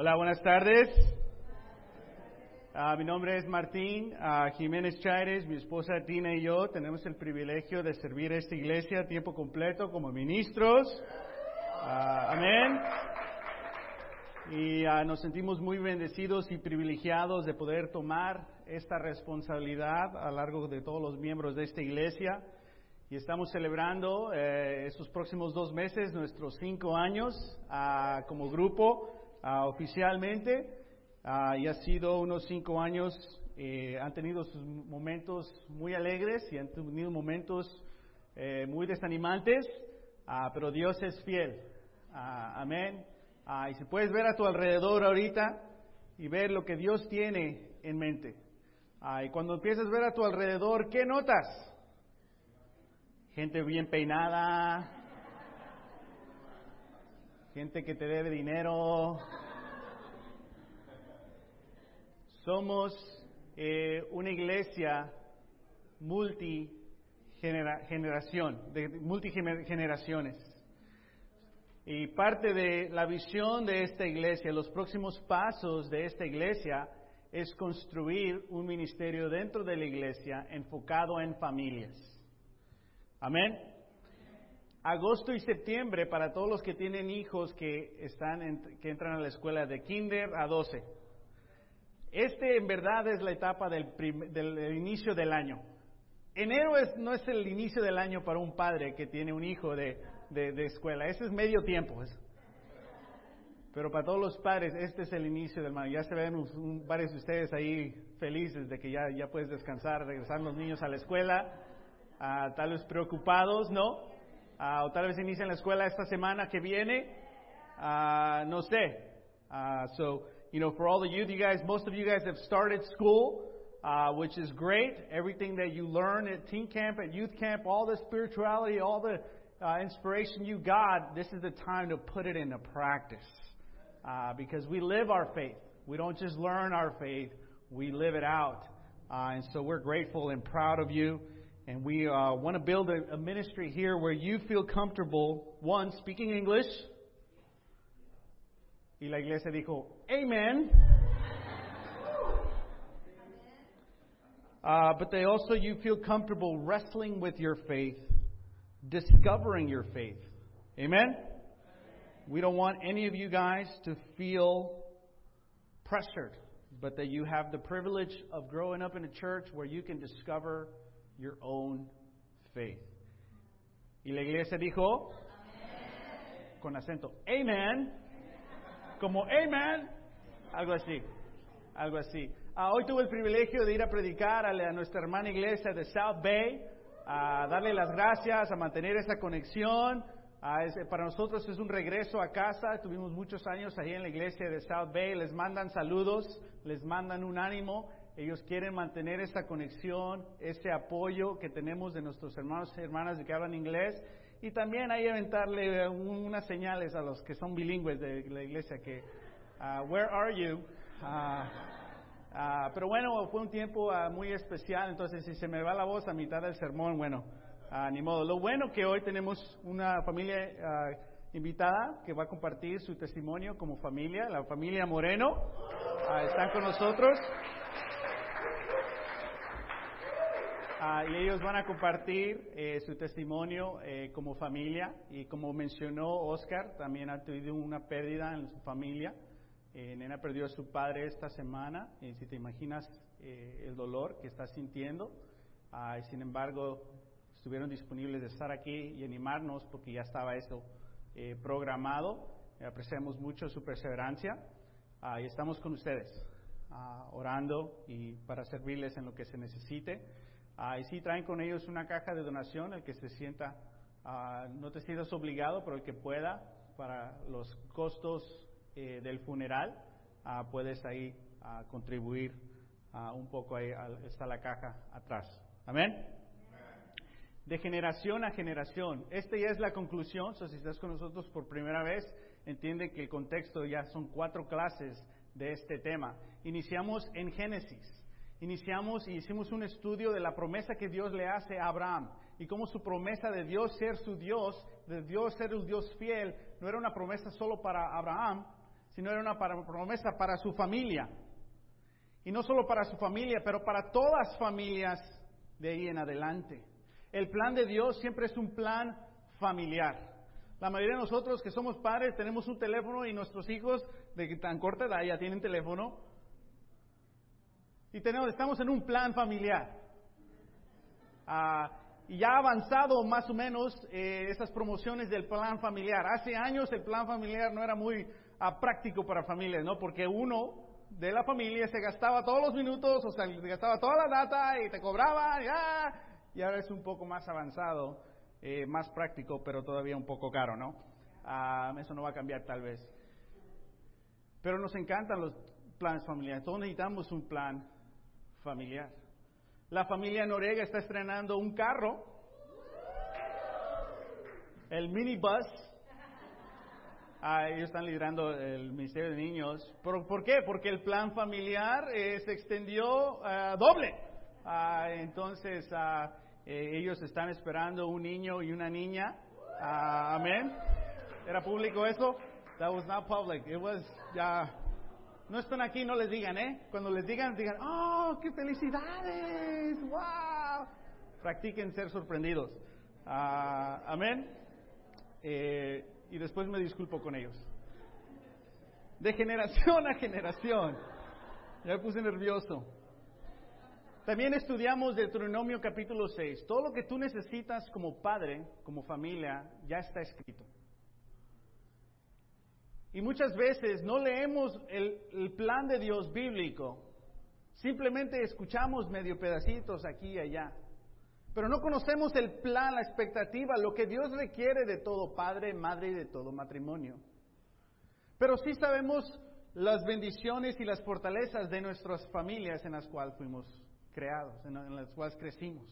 Hola, buenas tardes. Ah, mi nombre es Martín ah, Jiménez Chaires, mi esposa Tina y yo tenemos el privilegio de servir a esta iglesia a tiempo completo como ministros. Ah, amén. Y nos sentimos muy bendecidos y privilegiados de poder tomar esta responsabilidad a lo largo de todos los miembros de esta iglesia. Y estamos celebrando eh, estos próximos dos meses nuestros cinco años como grupo oficialmente. y ha sido unos cinco años, eh, han tenido sus momentos muy alegres y han tenido momentos eh, muy desanimantes, pero Dios es fiel. amén. y si puedes ver a tu alrededor ahorita y ver lo que Dios tiene en mente. y cuando empiezas a ver a tu alrededor, ¿qué notas? gente bien peinada, gente que te debe dinero. Somos eh, una iglesia multigeneración, de multigeneraciones. Y parte de la visión de esta iglesia, los próximos pasos de esta iglesia, es construir un ministerio dentro de la iglesia enfocado en familias. Amén. Agosto y septiembre para todos los que tienen hijos que están que entran a la escuela de kinder a 12. Este en verdad es la etapa del, del, inicio del año. Enero es, no es el inicio del año para un padre que tiene un hijo de, escuela. Ese es medio tiempo. Pero para todos los padres, este es el inicio del año. Ya se ven varios de ustedes ahí felices de que ya, ya puedes descansar, regresar los niños a la escuela uh, tal vez preocupados, ¿no? Uh, o tal vez inician la escuela esta semana que viene, uh, no sé. Ah, so, you know, for all the youth, you guys, most of you guys have started school, ah, which is great. Everything that you learn at teen camp, at youth camp, all the spirituality, all the inspiration you got, this is the time to put it into practice. because we live our faith. We don't just learn our faith, we live it out. and so we're grateful and proud of you. And we uh, want to build a, a ministry here where you feel comfortable, one, speaking English. Y la iglesia dijo, Amen. Uh, but they also, you feel comfortable wrestling with your faith, discovering your faith. Amen? We don't want any of you guys to feel pressured, but that you have the privilege of growing up in a church where you can discover your own faith. Y la iglesia dijo, con acento, Amen, como Amen, algo así, algo así. Ah, hoy tuve el privilegio de ir a predicar a, a nuestra hermana iglesia de South Bay, a darle las gracias, a mantener esa conexión. para nosotros es un regreso a casa. Tuvimos muchos años ahí en la iglesia de South Bay. Les mandan saludos, les mandan un ánimo. Ellos quieren mantener esa conexión, ese apoyo que tenemos de nuestros hermanos y hermanas que hablan inglés. Y también ahí aventarle unas señales a los que son bilingües de la iglesia que, uh, where are you? Uh, uh, pero bueno, fue un tiempo muy especial, entonces si se me va la voz a mitad del sermón, bueno, ni modo. Lo bueno que hoy tenemos una familia invitada que va a compartir su testimonio como familia, la familia Moreno, están con nosotros. Ah, y ellos van a compartir eh, su testimonio eh, como familia y como mencionó Oscar, también ha tenido una pérdida en su familia. Eh, Nena perdió a su padre esta semana, y si te imaginas el dolor que está sintiendo, ah, sin embargo estuvieron disponibles de estar aquí y animarnos porque ya estaba eso programado. Apreciamos mucho su perseverancia ah, y estamos con ustedes orando y para servirles en lo que se necesite. Ah, y sí traen con ellos una caja de donación, el que se sienta, ah, no te sientas obligado, pero el que pueda, para los costos eh, del funeral, ah, puedes ahí contribuir un poco, ahí está la caja atrás. Amén. De generación a generación. Esta ya es la conclusión, si estás con nosotros por primera vez, entiende que el contexto ya son cuatro clases de este tema. Iniciamos en Génesis iniciamos y hicimos un estudio de la promesa que Dios le hace a Abraham y cómo su promesa de Dios ser su Dios, de Dios ser un Dios fiel, no era una promesa solo para Abraham, sino era una promesa para su familia. Y no solo para su familia, pero para todas familias de ahí en adelante. El plan de Dios siempre es un plan familiar. La mayoría de nosotros que somos padres tenemos un teléfono y nuestros hijos de tan corta edad ya tienen teléfono. Y tenemos, estamos en un plan familiar. Ah, y ya ha avanzado más o menos eh, esas promociones del plan familiar. Hace años el plan familiar no era muy ah, práctico para familias, ¿no? Porque uno de la familia se gastaba todos los minutos, o sea, se gastaba toda la data y te cobraba, ya, y ahora es un poco más avanzado, eh, más práctico, pero todavía un poco caro, ¿no? Ah, eso no va a cambiar tal vez. Pero nos encantan los planes familiares, todos necesitamos un plan familiar. La familia Noriega está estrenando un carro, el minibus, Ah, ellos están liderando el Ministerio de Niños. ¿Por, ¿por qué? Porque el plan familiar eh, se extendió uh, doble. Ah, entonces, uh, eh, ellos están esperando un niño y una niña. Amén. ¿Era público eso? That was not public. It was, ya. No están aquí, no les digan, ¿eh? Cuando les digan, digan, ¡oh, qué felicidades! ¡Wow! Practiquen ser sorprendidos. amén. Eh, y después me disculpo con ellos. De generación a generación. Ya me puse nervioso. También estudiamos Deuteronomio capítulo 6. Todo lo que tú necesitas como padre, como familia, ya está escrito. Y muchas veces no leemos el, plan de Dios bíblico, simplemente escuchamos medio pedacitos aquí y allá. Pero no conocemos el plan, la expectativa, lo que Dios requiere de todo padre, madre y de todo matrimonio. Pero sí sabemos las bendiciones y las fortalezas de nuestras familias en las cuales fuimos creados, en las cuales crecimos.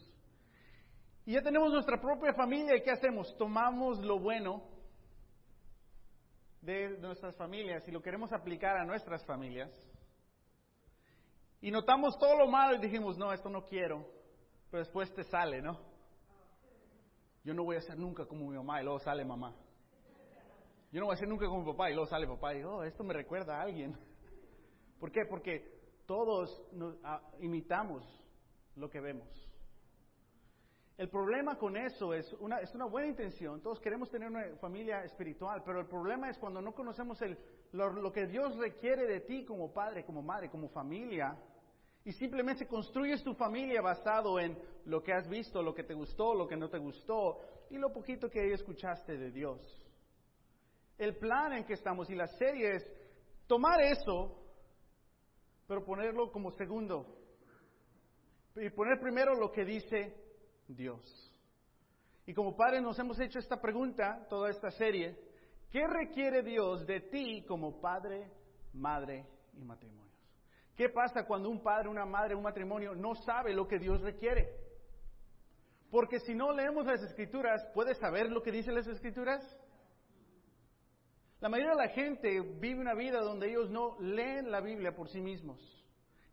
Y ya tenemos nuestra propia familia y ¿qué hacemos? Tomamos lo bueno de nuestras familias y lo queremos aplicar a nuestras familias. Y notamos todo lo malo y dijimos, no, esto no quiero pero después te sale, ¿no? Yo no voy a ser nunca como mi mamá y luego sale mamá. Yo no voy a ser nunca como mi papá y luego sale papá y oh, esto me recuerda a alguien. ¿Por qué? Porque todos nos, ah, imitamos lo que vemos. El problema con eso es una, es una buena intención. Todos queremos tener una familia espiritual, pero el problema es cuando no conocemos el, lo que Dios requiere de ti como padre, como madre, como familia y simplemente construyes tu familia basado en lo que has visto, lo que te gustó, lo que no te gustó y lo poquito que escuchaste de Dios. El plan en que estamos y la serie es tomar eso, pero ponerlo como segundo. Y poner primero lo que dice Dios. Y como padres nos hemos hecho esta pregunta, toda esta serie, ¿qué requiere Dios de ti como padre, madre y matrimonio? ¿Qué pasa cuando un padre, una madre, un matrimonio no sabe lo que Dios requiere? Porque si no leemos las escrituras, ¿puedes saber lo que dicen las escrituras? La mayoría de la gente vive una vida donde ellos no leen la Biblia por sí mismos.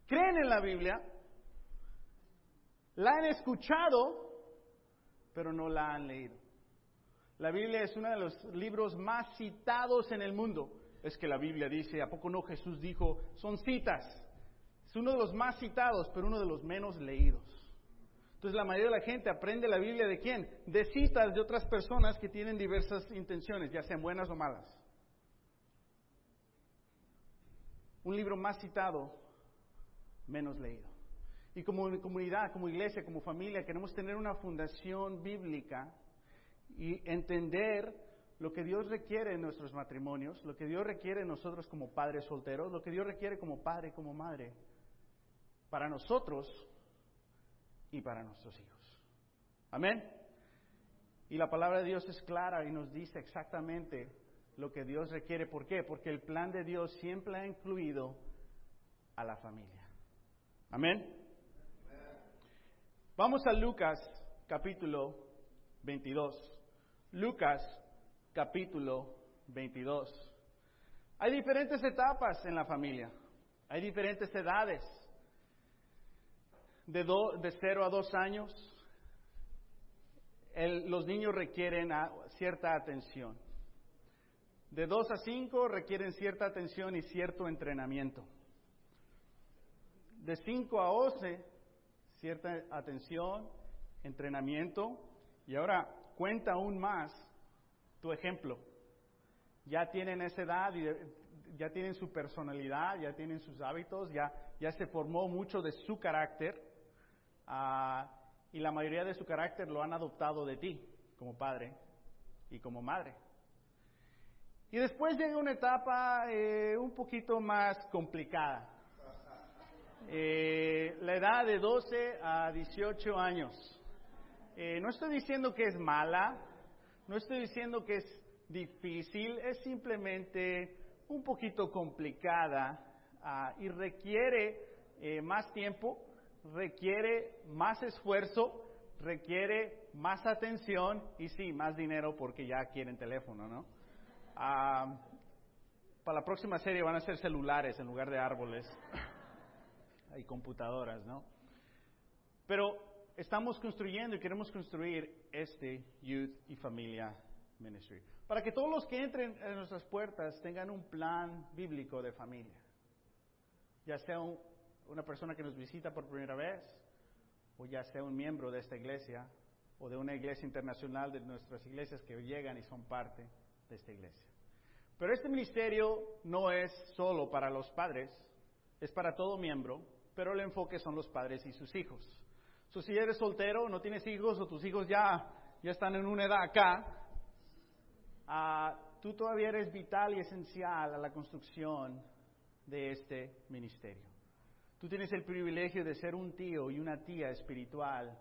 Creen en la Biblia, la han escuchado, pero no la han leído. La Biblia es uno de los libros más citados en el mundo. Es que la Biblia dice, ¿a poco no Jesús dijo? Son citas. Es uno de los más citados, pero uno de los menos leídos. Entonces la mayoría de la gente aprende la Biblia de quién? De citas de otras personas que tienen diversas intenciones, ya sean buenas o malas. Un libro más citado, menos leído. Y como comunidad, como iglesia, como familia, queremos tener una fundación bíblica y entender lo que Dios requiere en nuestros matrimonios, lo que Dios requiere en nosotros como padres solteros, lo que Dios requiere como padre como madre para nosotros y para nuestros hijos. Amén. Y la palabra de Dios es clara y nos dice exactamente lo que Dios requiere. ¿Por qué? Porque el plan de Dios siempre ha incluido a la familia. Amén. Vamos a Lucas capítulo 22. Lucas capítulo 22. Hay diferentes etapas en la familia. Hay diferentes edades de, de 0 a 2 años, los niños requieren cierta atención. De 2 a 5 requieren cierta atención y cierto entrenamiento. De 5 a 11, cierta atención, entrenamiento. Y ahora cuenta aún más tu ejemplo. Ya tienen esa edad y ya tienen su personalidad, ya tienen sus hábitos, ya, ya se formó mucho de su carácter uh, y la mayoría de su carácter lo han adoptado de ti como padre y como madre. Y después llega una etapa eh, un poquito más complicada. Eh, la edad de 12 a 18 años. Eh, no estoy diciendo que es mala, no estoy diciendo que es difícil, es simplemente un poquito complicada ah, y requiere eh, más tiempo, requiere más esfuerzo, requiere más atención y sí, más dinero porque ya quieren teléfono, ¿no? Ah, para la próxima serie van a ser celulares en lugar de árboles y computadoras, ¿no? Pero estamos construyendo y queremos construir este Youth y Familia Ministry. Para que todos los que entren en nuestras puertas tengan un plan bíblico de familia. Ya sea una persona que nos visita por primera vez, o ya sea un miembro de esta iglesia, o de una iglesia internacional de nuestras iglesias que llegan y son parte de esta iglesia. Pero este ministerio no es solo para los padres, es para todo miembro, pero el enfoque son los padres y sus hijos. si eres soltero, no tienes hijos o tus hijos ya, ya están en una edad acá, Ah, tú todavía eres vital y esencial a la construcción de este ministerio. Tú tienes el privilegio de ser un tío y una tía espiritual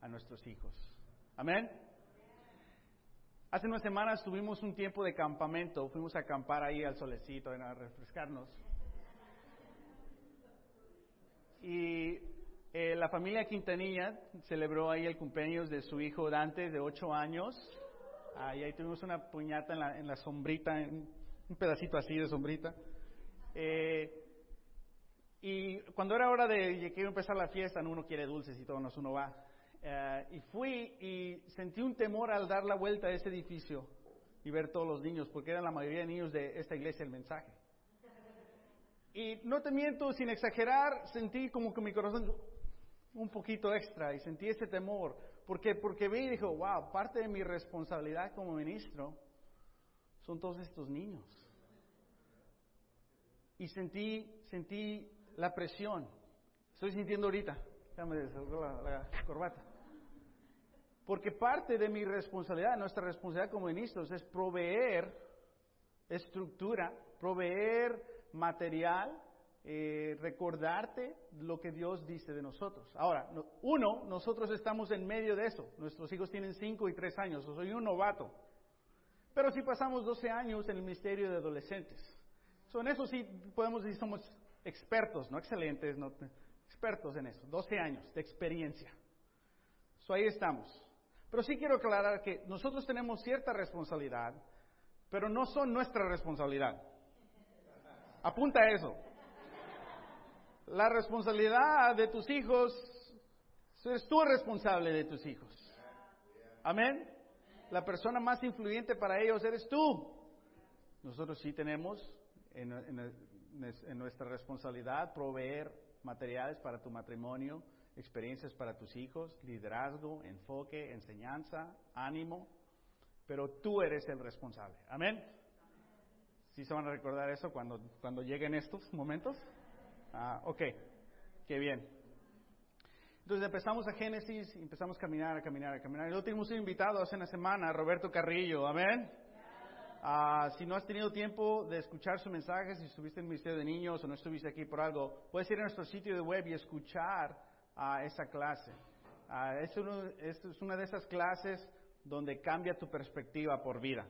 a nuestros hijos. Amén. Hace unas semanas tuvimos un tiempo de campamento, fuimos a acampar ahí al solecito, a refrescarnos. Y eh, la familia Quintanilla celebró ahí el cumpleaños de su hijo Dante, de ocho años. Ah, ahí tuvimos una puñata en la, en la sombrita, un pedacito así de sombrita. Eh, y cuando era hora de que iba a empezar la fiesta, uno quiere dulces y todo, no, uno va. Eh, y fui y sentí un temor al dar la vuelta a ese edificio y ver todos los niños, porque eran la mayoría de niños de esta iglesia el mensaje. Y no te miento, sin exagerar, sentí como que mi corazón un poquito extra y sentí ese temor. Porque, porque vi y dijo, wow, parte de mi responsabilidad como ministro son todos estos niños. Y sentí, sentí la presión. Estoy sintiendo ahorita. Déjame la, la corbata. Porque parte de mi responsabilidad, nuestra responsabilidad como ministros, es proveer estructura, proveer material eh, recordarte lo que Dios dice de nosotros. Ahora, uno, nosotros estamos en medio de eso. Nuestros hijos tienen cinco y tres años. soy un novato. Pero si pasamos 12 años en el ministerio de adolescentes. en eso sí podemos decir somos expertos, no excelentes, no, expertos en eso. 12 años de experiencia. So, ahí estamos. Pero sí quiero aclarar que nosotros tenemos cierta responsabilidad, pero no son nuestra responsabilidad. Apunta a eso. La responsabilidad de tus hijos, eres tú responsable de tus hijos. Amén. La persona más influyente para ellos eres tú. Nosotros sí tenemos en, en nuestra responsabilidad proveer materiales para tu matrimonio, experiencias para tus hijos, liderazgo, enfoque, enseñanza, ánimo, pero tú eres el responsable. Amén. ¿Sí se van a recordar eso cuando, cuando lleguen estos momentos? Ah, ok, qué bien. Entonces empezamos a Génesis empezamos a caminar, a caminar, a caminar. Y luego tuvimos un invitado hace una semana, Roberto Carrillo, amén. Ah, si no has tenido tiempo de escuchar su mensaje, si estuviste en el Ministerio de Niños o no estuviste aquí por algo, puedes ir a nuestro sitio de web y escuchar a esa clase. Ah, es, es, una de esas clases donde cambia tu perspectiva por vida.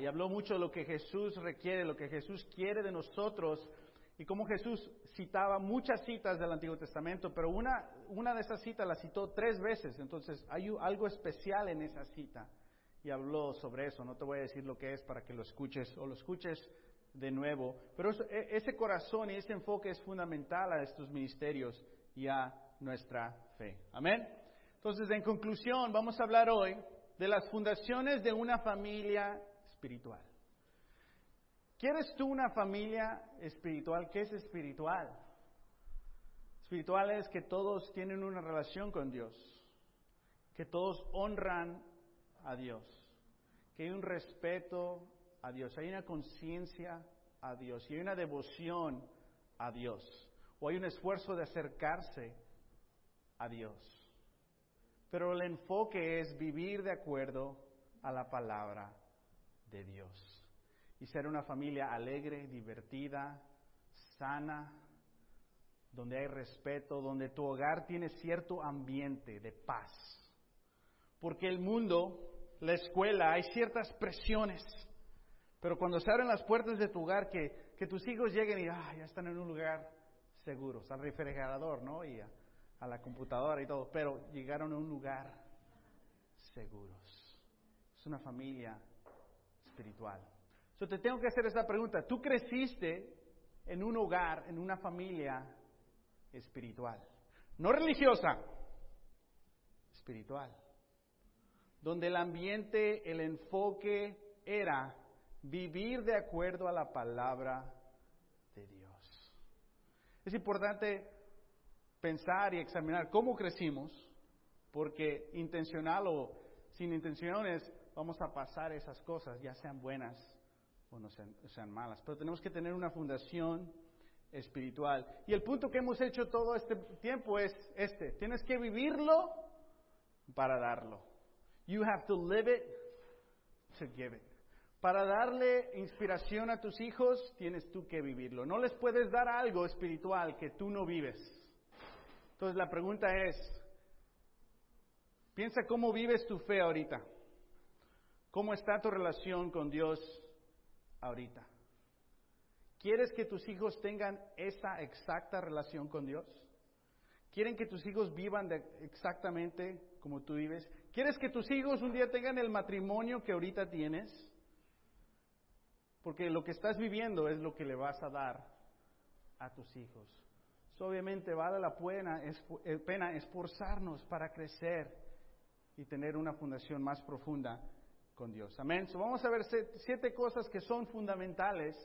Y habló mucho de lo que Jesús requiere, lo que Jesús quiere de nosotros y como Jesús citaba muchas citas del Antiguo Testamento, pero una, una de esas citas la citó tres veces, entonces hay algo especial en esa cita y habló sobre eso. No te voy a decir lo que es para que lo escuches o lo escuches de nuevo, pero e, ese corazón y ese enfoque es fundamental a estos ministerios y a nuestra fe. Amén. Entonces, en conclusión, vamos a hablar hoy de las fundaciones de una familia espiritual. ¿Quieres tú una familia espiritual? ¿Qué es espiritual? Espiritual es que todos tienen una relación con Dios, que todos honran a Dios, que hay un respeto a Dios, hay una conciencia a Dios y hay una devoción a Dios, o hay un esfuerzo de acercarse a Dios. Pero el enfoque es vivir de acuerdo a la palabra de Dios y ser una familia alegre, divertida, sana, donde hay respeto, donde tu hogar tiene cierto ambiente de paz. Porque el mundo, la escuela, hay ciertas presiones. Pero cuando se abren las puertas de tu hogar, que, que tus hijos lleguen y ah, ya están en un lugar seguro, al refrigerador, ¿no? Y a, a la computadora y todo, pero llegaron a un lugar seguros. Es una familia espiritual. Yo te tengo que hacer esta pregunta. ¿Tú creciste en un hogar, en una familia espiritual? No religiosa, espiritual. Donde el ambiente, el enfoque era vivir de acuerdo a la palabra de Dios. Es importante pensar y examinar cómo crecimos, porque intencional o sin intenciones vamos a pasar esas cosas, ya sean buenas o no sean, sean malas. Pero tenemos que tener una fundación espiritual. Y el punto que hemos hecho todo este tiempo es este. Tienes que vivirlo para darlo. You have to live it to give it. Para darle inspiración a tus hijos, tienes tú que vivirlo. No les puedes dar algo espiritual que tú no vives. Entonces la pregunta es, piensa cómo vives tu fe ahorita. ¿Cómo está tu relación con Dios ahorita? ¿Quieres que tus hijos tengan esa exacta relación con Dios? ¿Quieren que tus hijos vivan exactamente como tú vives? ¿Quieres que tus hijos un día tengan el matrimonio que ahorita tienes? Porque lo que estás viviendo es lo que le vas a dar a tus hijos. obviamente vale la pena, eh, pena esforzarnos para crecer y tener una fundación más profunda con Dios. Amén. vamos a ver siete cosas que son fundamentales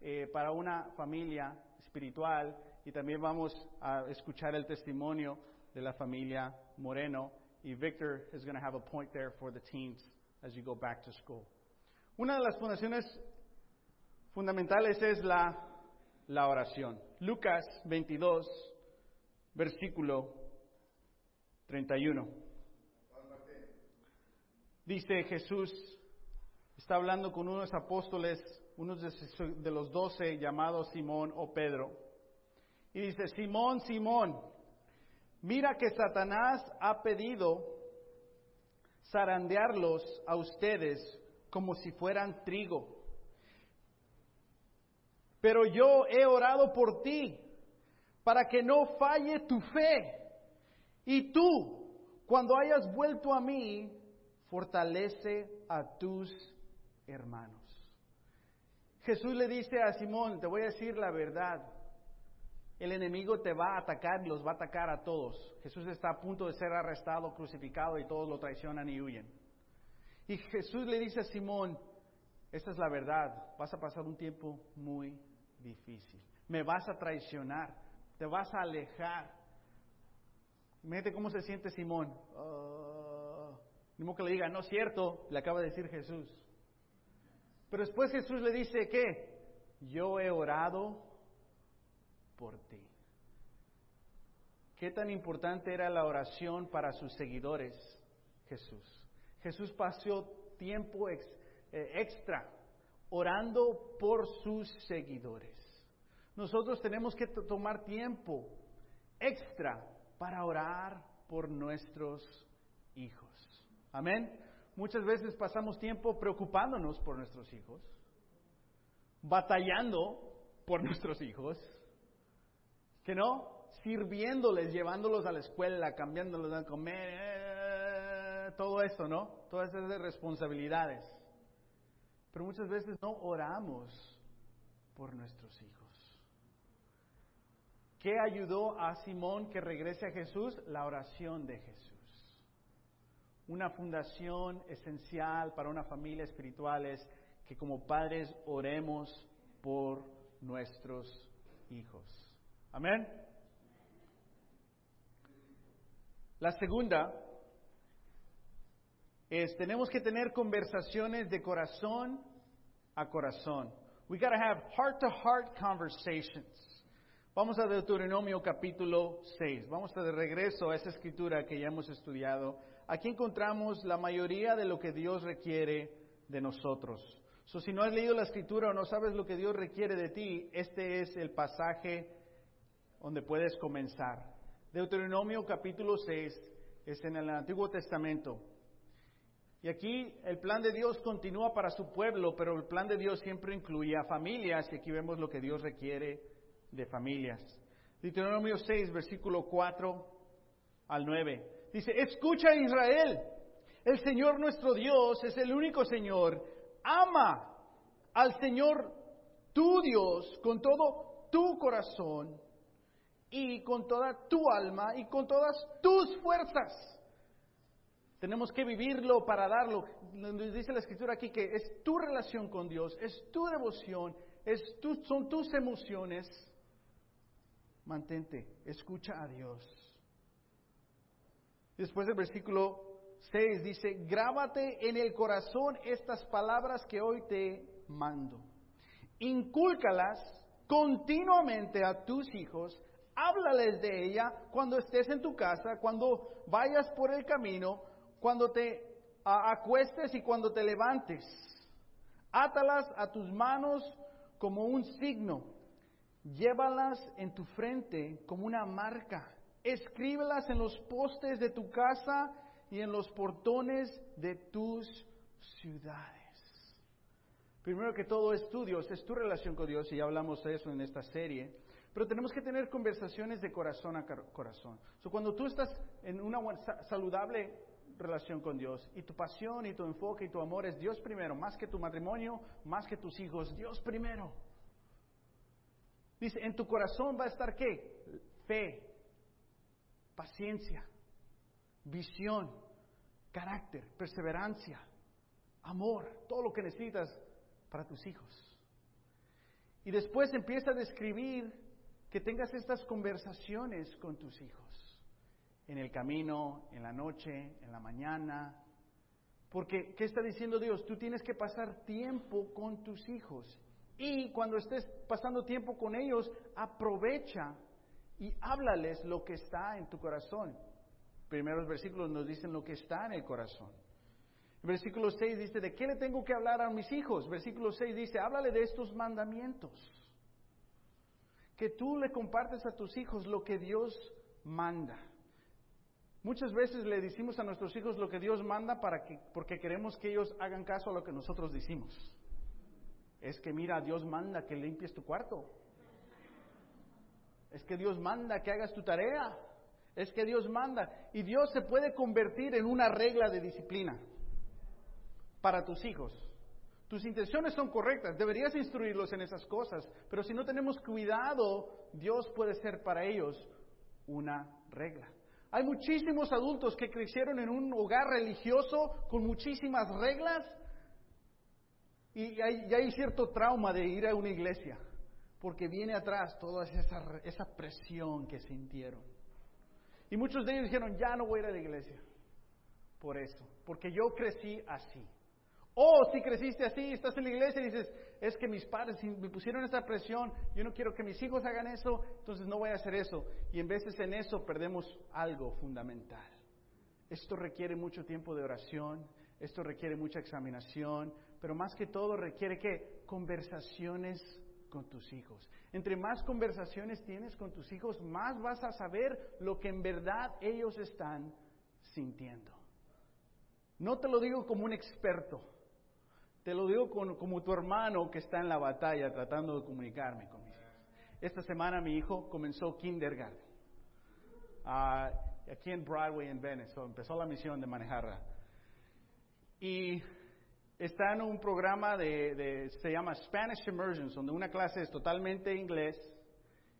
eh, para una familia espiritual y también vamos a escuchar el testimonio de la familia Moreno y Victor is going to have a point there for the teens as you go back to school. Una de las fundaciones fundamentales es la, la oración. Lucas 22, versículo 31. Dice Jesús, está hablando con unos apóstoles, unos de, los doce llamados Simón o Pedro. Y dice, Simón, Simón, mira que Satanás ha pedido zarandearlos a ustedes como si fueran trigo. Pero yo he orado por ti para que no falle tu fe. Y tú, cuando hayas vuelto a mí, fortalece a tus hermanos. Jesús le dice a Simón, te voy a decir la verdad, el enemigo te va a atacar y los va a atacar a todos. Jesús está a punto de ser arrestado, crucificado y todos lo traicionan y huyen. Y Jesús le dice a Simón, esta es la verdad, vas a pasar un tiempo muy difícil. Me vas a traicionar, te vas a alejar. Mete cómo se siente Simón. Oh, ni que le diga, no es cierto, le acaba de decir Jesús. Pero después Jesús le dice que yo he orado por ti. ¿Qué tan importante era la oración para sus seguidores, Jesús? Jesús pasó tiempo eh, extra orando por sus seguidores. Nosotros tenemos que tomar tiempo extra para orar por nuestros hijos. Amén. Muchas veces pasamos tiempo preocupándonos por nuestros hijos, batallando por nuestros hijos, que no, sirviéndoles, llevándolos a la escuela, cambiándolos a comer, eh, todo eso, ¿no? Todas esas responsabilidades. Pero muchas veces no oramos por nuestros hijos. ¿Qué ayudó a Simón que regrese a Jesús? La oración de Jesús. Una fundación esencial para una familia espiritual es que como padres oremos por nuestros hijos. Amén. La segunda es tenemos que tener conversaciones de corazón a corazón. We got to have heart to heart conversations. Vamos a Deuteronomio capítulo 6. Vamos a de regreso a esa escritura que ya hemos estudiado. Aquí encontramos la mayoría de lo que Dios requiere de nosotros. So, si no has leído la escritura o no sabes lo que Dios requiere de ti, este es el pasaje donde puedes comenzar. Deuteronomio capítulo 6 es en el Antiguo Testamento. Y aquí el plan de Dios continúa para su pueblo, pero el plan de Dios siempre incluía familias y aquí vemos lo que Dios requiere de familias. Deuteronomio 6, versículo 4 al 9. Dice, escucha Israel, el Señor nuestro Dios es el único Señor. Ama al Señor tu Dios con todo tu corazón y con toda tu alma y con todas tus fuerzas. Tenemos que vivirlo para darlo. Dice la escritura aquí que es tu relación con Dios, es tu devoción, es tu, son tus emociones. Mantente, escucha a Dios. Después del versículo 6 dice, grábate en el corazón estas palabras que hoy te mando. Incúlcalas continuamente a tus hijos, háblales de ella cuando estés en tu casa, cuando vayas por el camino, cuando te acuestes y cuando te levantes. Átalas a tus manos como un signo. Llévalas en tu frente como una marca. Escríbelas en los postes de tu casa y en los portones de tus ciudades. Primero que todo es tu Dios, es tu relación con Dios y ya hablamos de eso en esta serie. Pero tenemos que tener conversaciones de corazón a corazón. cuando tú estás en una saludable relación con Dios y tu pasión y tu enfoque y tu amor es Dios primero, más que tu matrimonio, más que tus hijos, Dios primero. Dice, en tu corazón va a estar qué? Fe, paciencia, visión, carácter, perseverancia, amor, todo lo que necesitas para tus hijos. Y después empieza a describir que tengas estas conversaciones con tus hijos en el camino, en la noche, en la mañana. Porque, ¿qué está diciendo Dios? Tú tienes que pasar tiempo con tus hijos. Y cuando estés pasando tiempo con ellos, aprovecha y háblales lo que está en tu corazón. Primeros versículos nos dicen lo que está en el corazón. versículo 6 dice, ¿de qué le tengo que hablar a mis hijos? Versículo 6 dice, háblale de estos mandamientos. Que tú le compartes a tus hijos lo que Dios manda. Muchas veces le decimos a nuestros hijos lo que Dios manda para que, porque queremos que ellos hagan caso a lo que nosotros decimos. Es que mira, Dios manda que limpies tu cuarto. Es que Dios manda que hagas tu tarea. Es que Dios manda. Y Dios se puede convertir en una regla de disciplina para tus hijos. Tus intenciones son correctas, deberías instruirlos en esas cosas, pero si no tenemos cuidado, Dios puede ser para ellos una regla. Hay muchísimos adultos que crecieron en un hogar religioso con muchísimas reglas y hay, cierto trauma de ir a una iglesia porque viene atrás toda esa, esa presión que sintieron. Y muchos de ellos dijeron, ya no voy a ir a la iglesia por eso, porque yo crecí así. O si creciste así, estás en la iglesia y dices, es que mis padres me pusieron esa presión, yo no quiero que mis hijos hagan eso, entonces no voy a hacer eso. Y en veces en eso perdemos algo fundamental. Esto requiere mucho tiempo de oración, esto requiere mucha examinación, pero más que todo requiere que conversaciones con tus hijos. Entre más conversaciones tienes con tus hijos, más vas a saber lo que en verdad ellos están sintiendo. No te lo digo como un experto, te lo digo como tu hermano que está en la batalla tratando de comunicarme con mis hijos. Esta semana mi hijo comenzó kindergarten. Ah, aquí en Broadway, en Venice. empezó la misión de manejarla. Y está en un programa de, se llama Spanish Immersion, donde una clase es totalmente inglés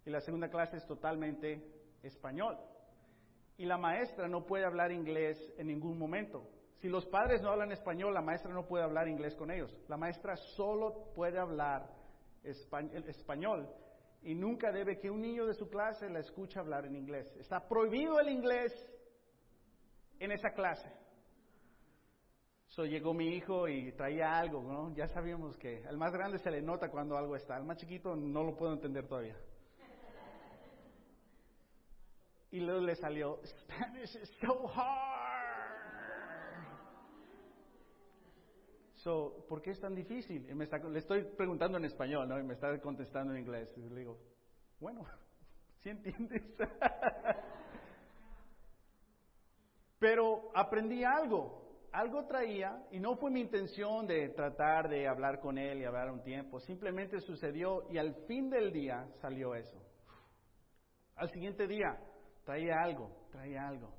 y la segunda clase es totalmente español. Y la maestra no puede hablar inglés en ningún momento Si los padres no hablan español, la maestra no puede hablar inglés con ellos. La maestra solo puede hablar español y nunca debe que un niño de su clase la escuche hablar en inglés. Está prohibido el inglés en esa clase. So, llegó mi hijo y traía algo, ¿no? Ya sabíamos que al más grande se le nota cuando algo está, al más chiquito no lo puedo entender todavía. Y luego le salió, Spanish is so hard. So, ¿por qué es tan difícil? Y me está, le estoy preguntando en español, ¿no? Y me está contestando en inglés. Y le digo, bueno, ¿sí entiendes? Pero aprendí algo algo traía y no fue mi intención de tratar de hablar con él y hablar un tiempo, simplemente sucedió y al fin del día salió eso. Al siguiente día traía algo, traía algo.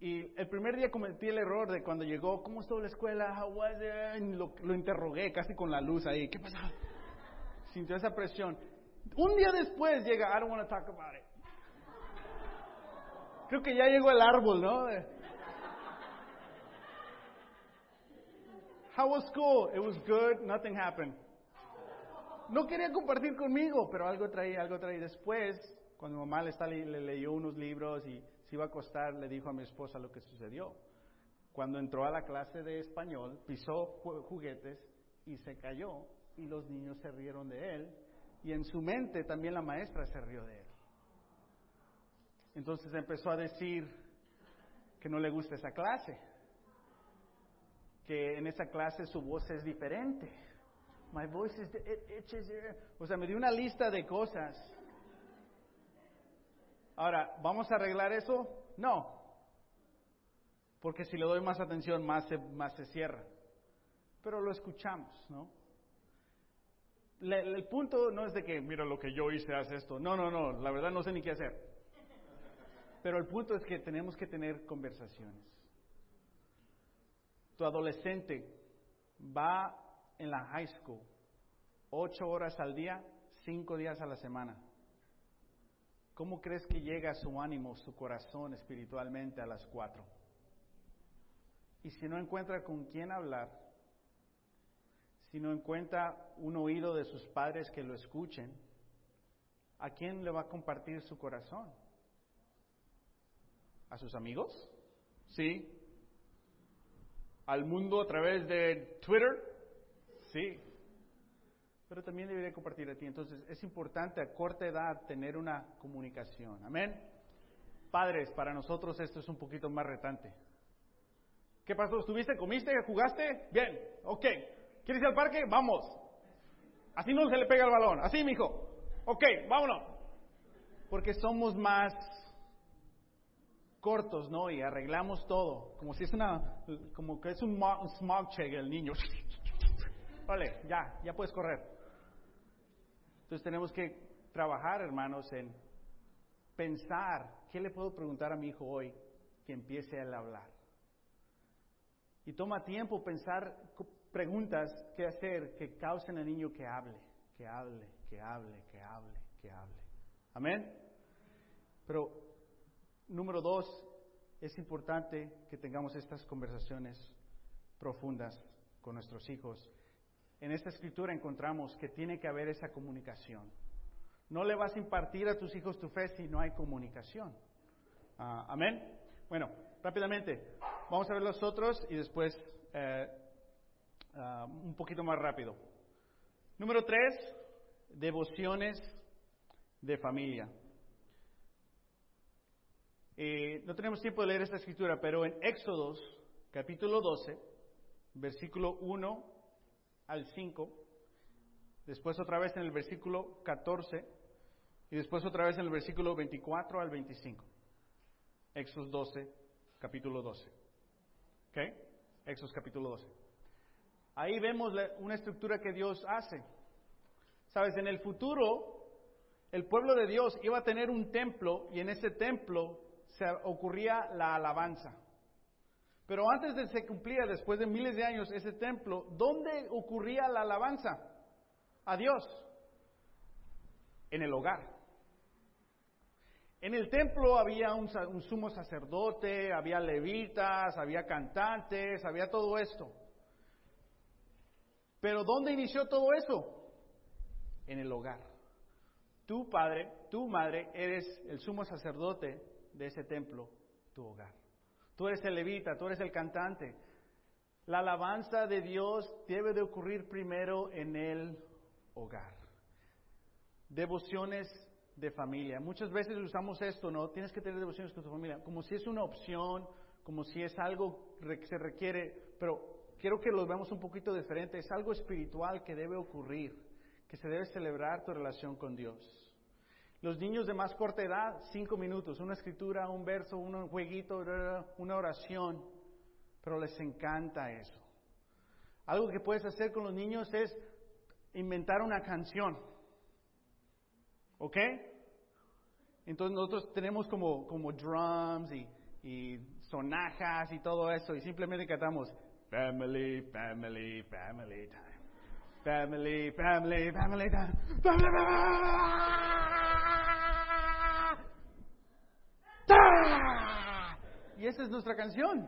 Y el primer día cometí el error de cuando llegó, ¿cómo estuvo la escuela? Lo, lo interrogué casi con la luz ahí, ¿qué pasa? Sintió esa presión. Un día después llega, I don't want to talk about it. Creo que ya llegó el árbol, ¿no? How was school? It was good, nothing happened. No quería compartir conmigo, pero algo traía, algo traía. Después, cuando mamá le, está, le, leyó unos libros y se iba a acostar, le dijo a mi esposa lo que sucedió. Cuando entró a la clase de español, pisó juguetes y se cayó y los niños se rieron de él y en su mente también la maestra se rió de él. Entonces empezó a decir que no le gusta esa clase que en esa clase su voz es diferente. My voice is, o sea, me dio una lista de cosas. Ahora, ¿vamos a arreglar eso? No. Porque si le doy más atención, más se, más se cierra. Pero lo escuchamos, ¿no? el punto no es de que, mira lo que yo hice, haz esto. No, no, no, la verdad no sé ni qué hacer. Pero el punto es que tenemos que tener conversaciones tu adolescente va en la high school ocho horas al día, cinco días a la semana. ¿Cómo crees que llega su ánimo, su corazón espiritualmente a las cuatro? Y si no encuentra con quién hablar, si no encuentra un oído de sus padres que lo escuchen, ¿a quién le va a compartir su corazón? ¿A sus amigos? Sí, al mundo a través de Twitter? Sí. Pero también debería compartir a ti. Entonces es importante a corta edad tener una comunicación. Amén. Padres, para nosotros esto es un poquito más retante. ¿Qué pasó? ¿Estuviste? ¿Comiste? ¿Jugaste? Bien. Ok. ¿Quieres ir al parque? Vamos. Así no se le pega el balón. Así, mijo. Ok, vámonos. Porque somos más cortos, ¿no? Y arreglamos todo, como si es una, como que es un smog check el niño. Vale, ya, ya puedes correr. Entonces tenemos que trabajar, hermanos, en pensar, ¿qué le puedo preguntar a mi hijo hoy que empiece a hablar? Y toma tiempo pensar preguntas que hacer que causen al niño que hable, que hable, que hable, que hable, que hable. Amén. Pero Número dos, es importante que tengamos estas conversaciones profundas con nuestros hijos. En esta escritura encontramos que tiene que haber esa comunicación. No le vas a impartir a tus hijos tu fe si no hay comunicación. Ah, amén. Bueno, rápidamente, vamos a ver los otros y después eh, ah, un poquito más rápido. Número tres, devociones de familia. Eh, no tenemos tiempo de leer esta escritura, pero en Éxodos, capítulo 12, versículo 1 al 5, después otra vez en el versículo 14 y después otra vez en el versículo 24 al 25. Éxodos 12, capítulo 12. ¿Ok? Éxodos capítulo 12. Ahí vemos una estructura que Dios hace. Sabes, en el futuro, el pueblo de Dios iba a tener un templo y en ese templo se ocurría la alabanza. Pero antes de se cumplía, después de miles de años, ese templo, ¿dónde ocurría la alabanza? A Dios. En el hogar. En el templo había un, un, sumo sacerdote, había levitas, había cantantes, había todo esto. Pero ¿dónde inició todo eso? En el hogar. Tu padre, tu madre, eres el sumo sacerdote de ese templo, tu hogar. Tú eres el levita, tú eres el cantante. La alabanza de Dios debe de ocurrir primero en el hogar. Devociones de familia. Muchas veces usamos esto, ¿no? Tienes que tener devociones con tu familia, como si es una opción, como si es algo que se requiere, pero quiero que lo veamos un poquito diferente. Es algo espiritual que debe ocurrir, que se debe celebrar tu relación con Dios. Los niños de más corta edad, cinco minutos, una escritura, un verso, un jueguito, una oración, pero les encanta eso. Algo que puedes hacer con los niños es inventar una canción. ¿Ok? Entonces nosotros tenemos como, como drums y, y sonajas y todo eso y simplemente cantamos family, family, family time. Family, family, family time. Y esa es nuestra canción.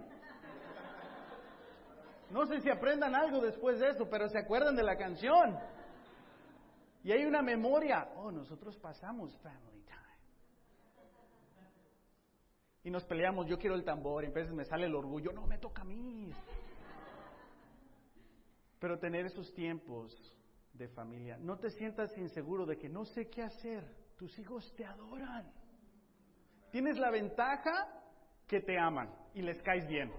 No sé si aprendan algo después de eso, pero se acuerdan de la canción. Y hay una memoria. Oh, nosotros pasamos family time. Y nos peleamos, yo quiero el tambor, y a veces me sale el orgullo, no, me toca a mí. Pero tener esos tiempos de familia, no te sientas inseguro de que no sé qué hacer, tus hijos te adoran. Tienes la ventaja que te aman y les caes bien.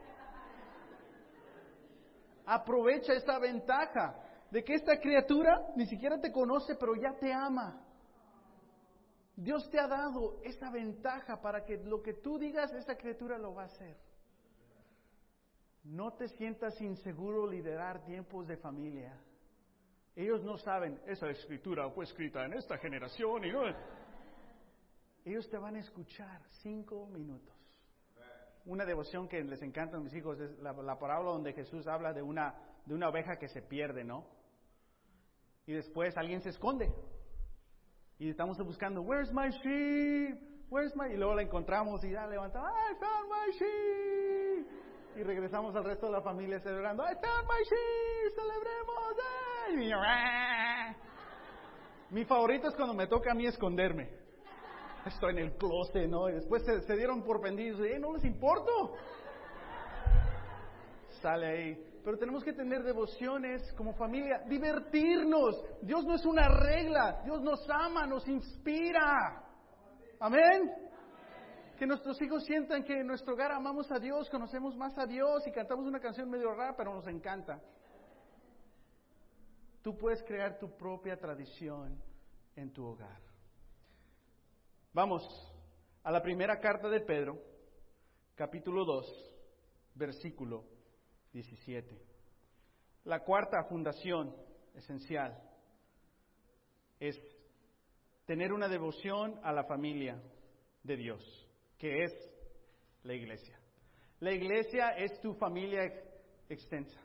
Aprovecha esta ventaja de que esta criatura ni siquiera te conoce, pero ya te ama. Dios te ha dado esa ventaja para que lo que tú digas, esa criatura lo va a hacer. No te sientas inseguro liderar tiempos de familia. Ellos no saben, esa escritura fue escrita en esta generación y no... Ellos te van a escuchar cinco minutos. Una devoción que les encanta a mis hijos es la, la parábola donde Jesús habla de una, de una oveja que se pierde, ¿no? Y después alguien se esconde. Y estamos buscando, where's my sheep? Where's my... Y luego la encontramos y ya levantamos, I found my sheep. Y regresamos al resto de la familia celebrando, I found my sheep, celebremos. Eh". Ah". Mi favorito es cuando me toca a mí esconderme. Estoy en el closet, ¿no? Y después se, dieron por vendidos, y no les importo. Sale ahí. Pero tenemos que tener devociones como familia, divertirnos. Dios no es una regla, Dios nos ama, nos inspira. Amén. Que nuestros hijos sientan que en nuestro hogar amamos a Dios, conocemos más a Dios y cantamos una canción medio rara, pero nos encanta. Tú puedes crear tu propia tradición en tu hogar. Vamos a la primera carta de Pedro, capítulo 2, versículo 17. La cuarta fundación esencial es tener una devoción a la familia de Dios, que es la iglesia. La iglesia es tu familia extensa.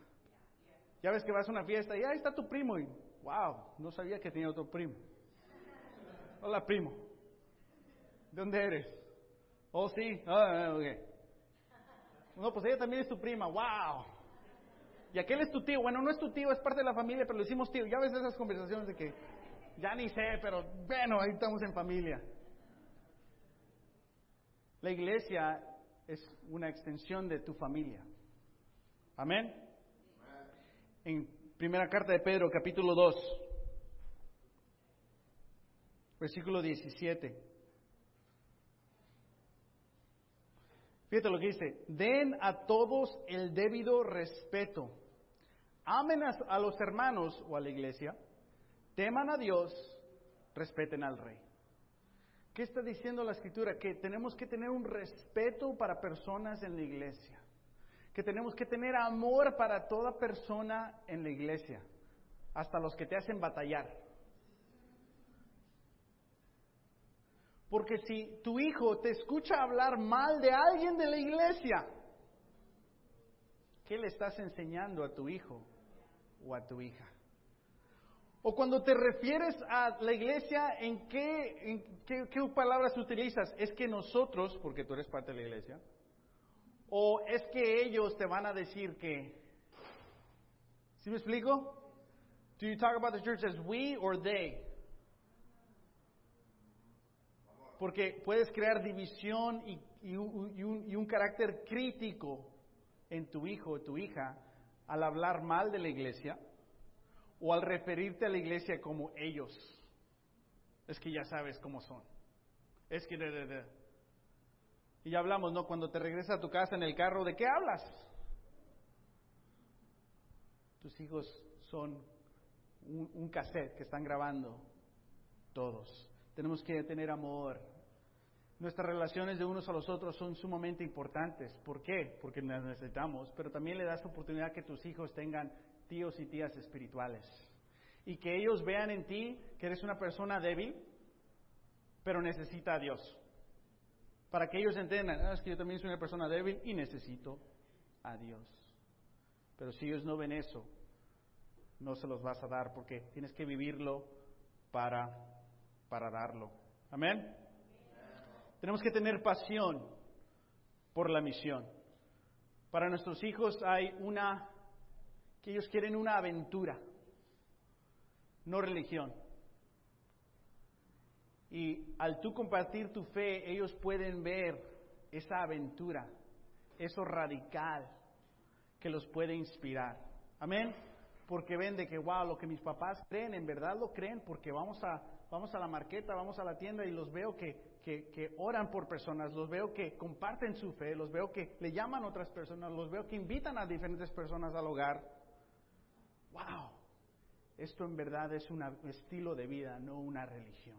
Ya ves que vas a una fiesta y ahí está tu primo y wow, no sabía que tenía otro primo. Hola primo, ¿de dónde eres? Oh sí, ok. No, pues ella también es tu prima, wow. Y aquel es tu tío. Bueno, no es tu tío, es parte de la familia, pero le decimos tío. Ya ves esas conversaciones de que ya ni sé, pero bueno, ahí estamos en familia. La iglesia es una extensión de tu familia. Amén. En primera carta de Pedro, capítulo 2, versículo 17. Fíjate lo que dice, den a todos el debido respeto. Amen a, los hermanos o a la iglesia, teman a Dios, respeten al rey. ¿Qué está diciendo la escritura? Que tenemos que tener un respeto para personas en la iglesia. Que tenemos que tener amor para toda persona en la iglesia. Hasta los que te hacen batallar. Porque si tu hijo te escucha hablar mal de alguien de la iglesia, ¿qué le estás enseñando a tu hijo o a tu hija? O cuando te refieres a la iglesia, ¿en qué, en qué, qué palabras utilizas? ¿Es que nosotros, porque tú eres parte de la iglesia, o es que ellos te van a decir que... ¿Sí me explico? Do you talk about the church as we or they? Porque puedes crear división y, y, y, un, y un carácter crítico en tu hijo o tu hija al hablar mal de la iglesia o al referirte a la iglesia como ellos. Es que ya sabes cómo son. Es que... De, de. Y ya hablamos, ¿no? Cuando te regresas a tu casa en el carro, ¿de qué hablas? Tus hijos son un, un cassette que están grabando todos. Tenemos que tener amor. Nuestras relaciones de unos a los otros son sumamente importantes. ¿Por qué? Porque las necesitamos, pero también le das oportunidad que tus hijos tengan tíos y tías espirituales. Y que ellos vean en ti que eres una persona débil, pero necesita a Dios. Para que ellos entiendan, ah, que yo también soy una persona débil y necesito a Dios. Pero si ellos no ven eso, no se los vas a dar porque tienes que vivirlo para, para darlo. Amén. Tenemos que tener pasión por la misión. Para nuestros hijos hay una, ellos quieren una aventura, no religión. Y al tú compartir tu fe, ellos pueden ver esa aventura, eso radical que los puede inspirar. Amén. Porque ven de que, wow, lo que mis papás creen, en verdad lo creen, porque vamos a, vamos a la marqueta, vamos a la tienda y los veo que, que, que oran por personas, los veo que comparten su fe, los veo que le llaman a otras personas, los veo que invitan a diferentes personas al hogar. Wow, esto en verdad es un estilo de vida, no una religión.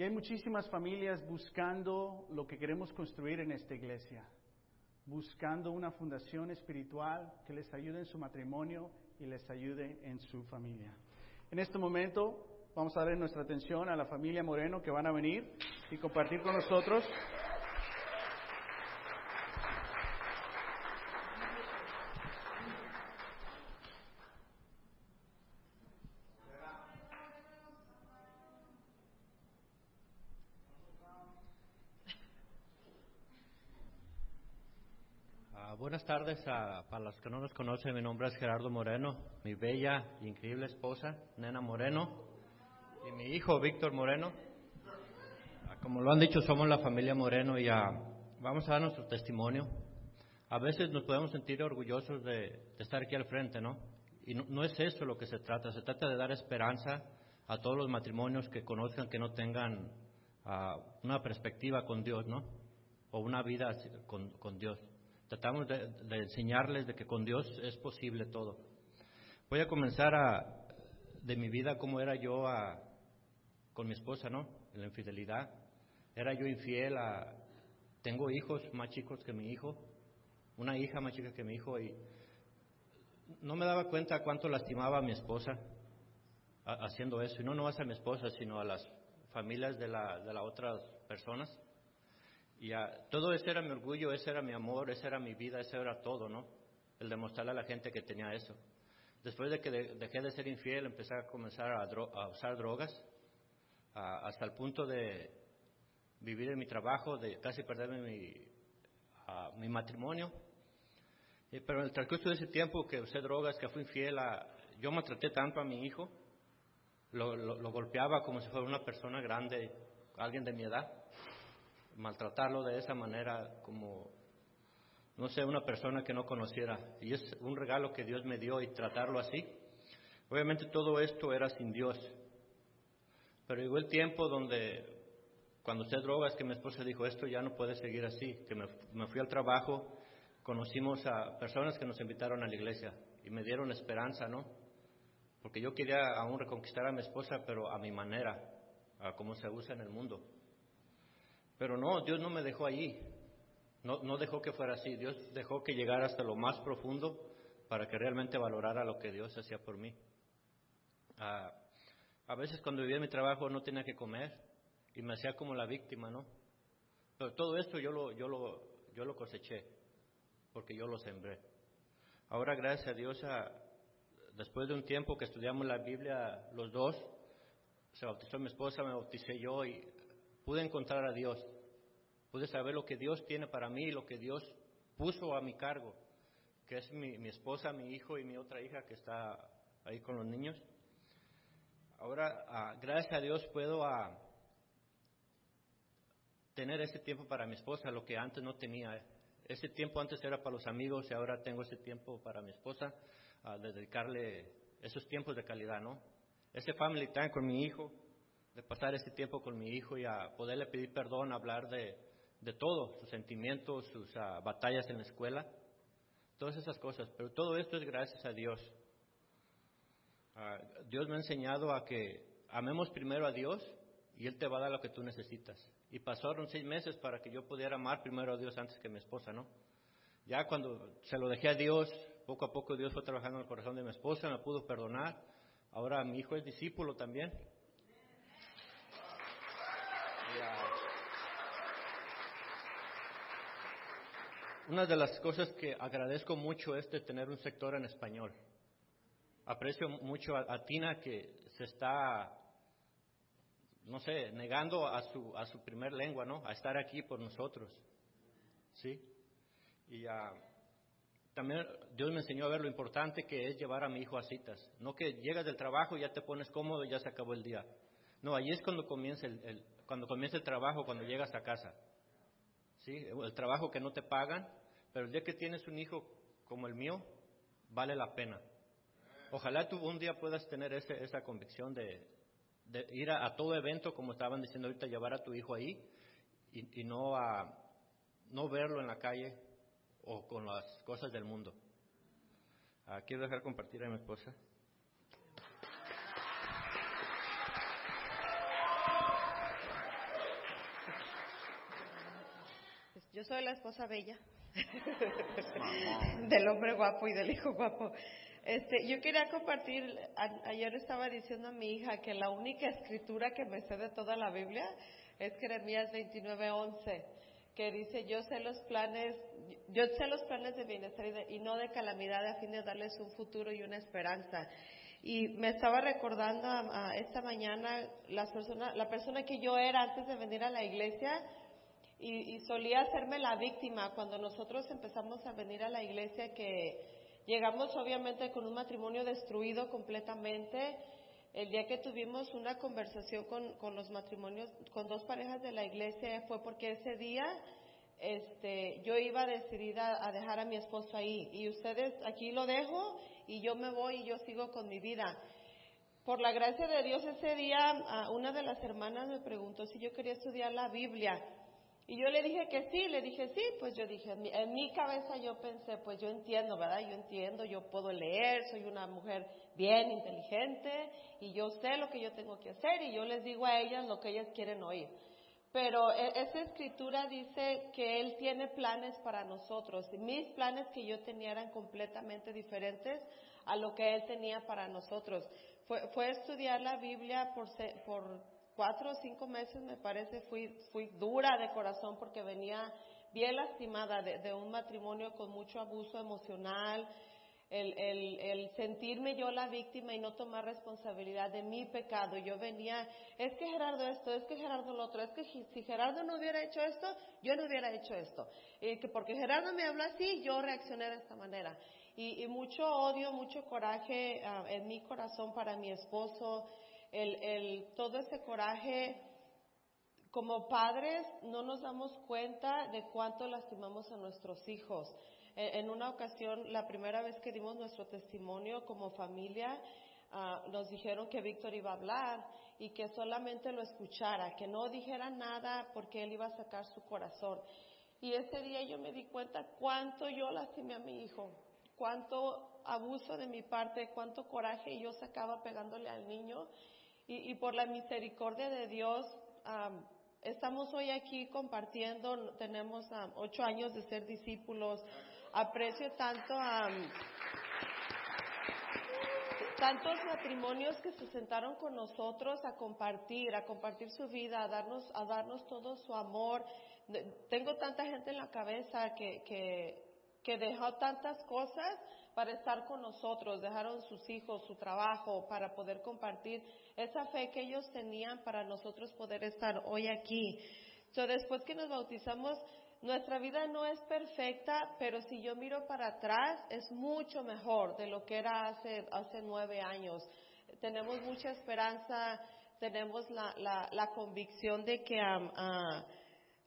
Y hay muchísimas familias buscando lo que queremos construir en esta iglesia, buscando una fundación espiritual que les ayude en su matrimonio y les ayude en su familia. En este momento vamos a darle nuestra atención a la familia Moreno que van a venir y compartir con nosotros. Buenas tardes a, para los que no nos conocen. Mi nombre es Gerardo Moreno, mi bella e increíble esposa, Nena Moreno, y mi hijo Víctor Moreno. Como lo han dicho, somos la familia Moreno y vamos a dar nuestro testimonio. A veces nos podemos sentir orgullosos de, estar aquí al frente, ¿no? Y no, es eso lo que se trata. Se trata de dar esperanza a todos los matrimonios que conozcan que no tengan uh, una perspectiva con Dios, ¿no? O una vida con Dios. Tratamos de, enseñarles de que con Dios es posible todo. Voy a comenzar a, de mi vida como era yo con mi esposa, ¿no? En la infidelidad. Era yo infiel a... Tengo hijos más chicos que mi hijo, una hija más chica que mi hijo y no me daba cuenta cuánto lastimaba a mi esposa haciendo eso. Y no nomás a mi esposa, sino a las familias de, la, de las otras personas. Y a, todo ese era mi orgullo, ese era mi amor, esa era mi vida, ese era todo, ¿no? El demostrarle a la gente que tenía eso. Después de que de, dejé de ser infiel, empecé a comenzar a, usar drogas, hasta el punto de vivir en mi trabajo, de casi perderme mi, matrimonio. Y, pero en el transcurso de ese tiempo que usé drogas, que fui infiel, yo maltraté tanto a mi hijo, lo golpeaba como si fuera una persona grande, alguien de mi edad maltratarlo de esa manera como, no sé, una persona que no conociera. Y es un regalo que Dios me dio y tratarlo así. Obviamente todo esto era sin Dios. Pero llegó el tiempo donde, cuando usted drogas, que mi esposa dijo, esto ya no puede seguir así, que me, me fui al trabajo, conocimos a personas que nos invitaron a la iglesia y me dieron esperanza, ¿no? Porque yo quería aún reconquistar a mi esposa, pero a mi manera, a cómo se usa en el mundo. Pero no, Dios no me dejó allí. No, no dejó que fuera así. Dios dejó que llegara hasta lo más profundo para que realmente valorara lo que Dios hacía por mí. Ah, a veces cuando vivía mi trabajo no tenía que comer y me hacía como la víctima, ¿no? Pero todo esto yo lo, yo lo, yo lo coseché porque yo lo sembré. Ahora, gracias a Dios, después de un tiempo que estudiamos la Biblia los dos, se bautizó mi esposa, me bauticé yo y pude encontrar a Dios. Pude saber lo que Dios tiene para mí y lo que Dios puso a mi cargo, que es mi, mi esposa, mi hijo y mi otra hija que está ahí con los niños. Ahora, ah, gracias a Dios, puedo ah, tener ese tiempo para mi esposa, lo que antes no tenía. Ese tiempo antes era para los amigos y ahora tengo ese tiempo para mi esposa, a dedicarle esos tiempos de calidad, ¿no? Ese family time con mi hijo, de pasar ese tiempo con mi hijo y a poderle pedir perdón, hablar de, de todo, sus sentimientos, sus ah, batallas en la escuela, todas esas cosas. Pero todo esto es gracias a Dios. Ah, Dios me ha enseñado a que amemos primero a Dios y Él te va a dar lo que tú necesitas. Y pasaron seis meses para que yo pudiera amar primero a Dios antes que mi esposa, ¿no? Ya cuando se lo dejé a Dios, poco a poco Dios fue trabajando en el corazón de mi esposa, me pudo perdonar. Ahora mi hijo es discípulo también. Una de las cosas que agradezco mucho es de tener un sector en español. Aprecio mucho a, Tina que se está, no sé, negando a su, a su primer lengua, ¿no? A estar aquí por nosotros. ¿Sí? Y uh, también Dios me enseñó a ver lo importante que es llevar a mi hijo a citas. No que llegas del trabajo y ya te pones cómodo y ya se acabó el día. No, ahí es cuando comienza el, cuando comienza el trabajo, cuando llegas a casa. ¿Sí? El trabajo que no te pagan, pero el día que tienes un hijo como el mío, vale la pena. Ojalá tú un día puedas tener ese, esa convicción de, ir a, todo evento, como estaban diciendo ahorita, llevar a tu hijo ahí y, no, a, no verlo en la calle o con las cosas del mundo. Ah, quiero dejar compartir a mi esposa. Yo soy la esposa bella del hombre guapo y del hijo guapo. Este, yo quería compartir, ayer estaba diciendo a mi hija que la única escritura que me sé de toda la Biblia es Jeremías 29:11, que dice, yo sé los planes, yo sé los planes de bienestar y, no de calamidad a fin de darles un futuro y una esperanza. Y me estaba recordando esta mañana la persona, la persona que yo era antes de venir a la iglesia, y, solía hacerme la víctima cuando nosotros empezamos a venir a la iglesia que llegamos obviamente con un matrimonio destruido completamente. El día que tuvimos una conversación con, con los matrimonios, con dos parejas de la iglesia, fue porque ese día este, yo iba decidida a dejar a mi esposo ahí. Y ustedes, aquí lo dejo y yo me voy y yo sigo con mi vida. Por la gracia de Dios, ese día una de las hermanas me preguntó si yo quería estudiar la Biblia. Y yo le dije que sí, le dije sí, pues yo dije, en mi, cabeza yo pensé, pues yo entiendo, ¿verdad? Yo entiendo, yo puedo leer, soy una mujer bien inteligente y yo sé lo que yo tengo que hacer y yo les digo a ellas lo que ellas quieren oír. Pero e, esa escritura dice que Él tiene planes para nosotros. Mis planes que yo tenía eran completamente diferentes a lo que Él tenía para nosotros. Fue, fue estudiar la Biblia por, por cuatro o cinco meses, me parece, fui, fui dura de corazón porque venía bien lastimada de, un matrimonio con mucho abuso emocional, el, el, el, sentirme yo la víctima y no tomar responsabilidad de mi pecado. Yo venía, es que Gerardo esto, es que Gerardo lo otro, es que si Gerardo no hubiera hecho esto, yo no hubiera hecho esto. Que porque Gerardo me habla así, yo reaccioné de esta manera. Y, y mucho odio, mucho coraje ah, en mi corazón para mi esposo, el, el, todo ese coraje, como padres no nos damos cuenta de cuánto lastimamos a nuestros hijos. En, una ocasión, la primera vez que dimos nuestro testimonio como familia, ah, nos dijeron que Víctor iba a hablar y que solamente lo escuchara, que no dijera nada porque él iba a sacar su corazón. Y ese día yo me di cuenta cuánto yo lastimé a mi hijo, cuánto abuso de mi parte, cuánto coraje yo sacaba pegándole al niño y, por la misericordia de Dios, estamos hoy aquí compartiendo, tenemos ocho años de ser discípulos. Aprecio tanto a tantos matrimonios que se sentaron con nosotros a compartir, a compartir su vida, a darnos, a darnos todo su amor. Tengo tanta gente en la cabeza que, que, que dejó tantas cosas para estar con nosotros, dejaron sus hijos, su trabajo, para poder compartir esa fe que ellos tenían para nosotros poder estar hoy aquí. So, después que nos bautizamos, nuestra vida no es perfecta, pero si yo miro para atrás, es mucho mejor de lo que era hace, nueve años. Tenemos mucha esperanza, tenemos la, la, convicción de que uh,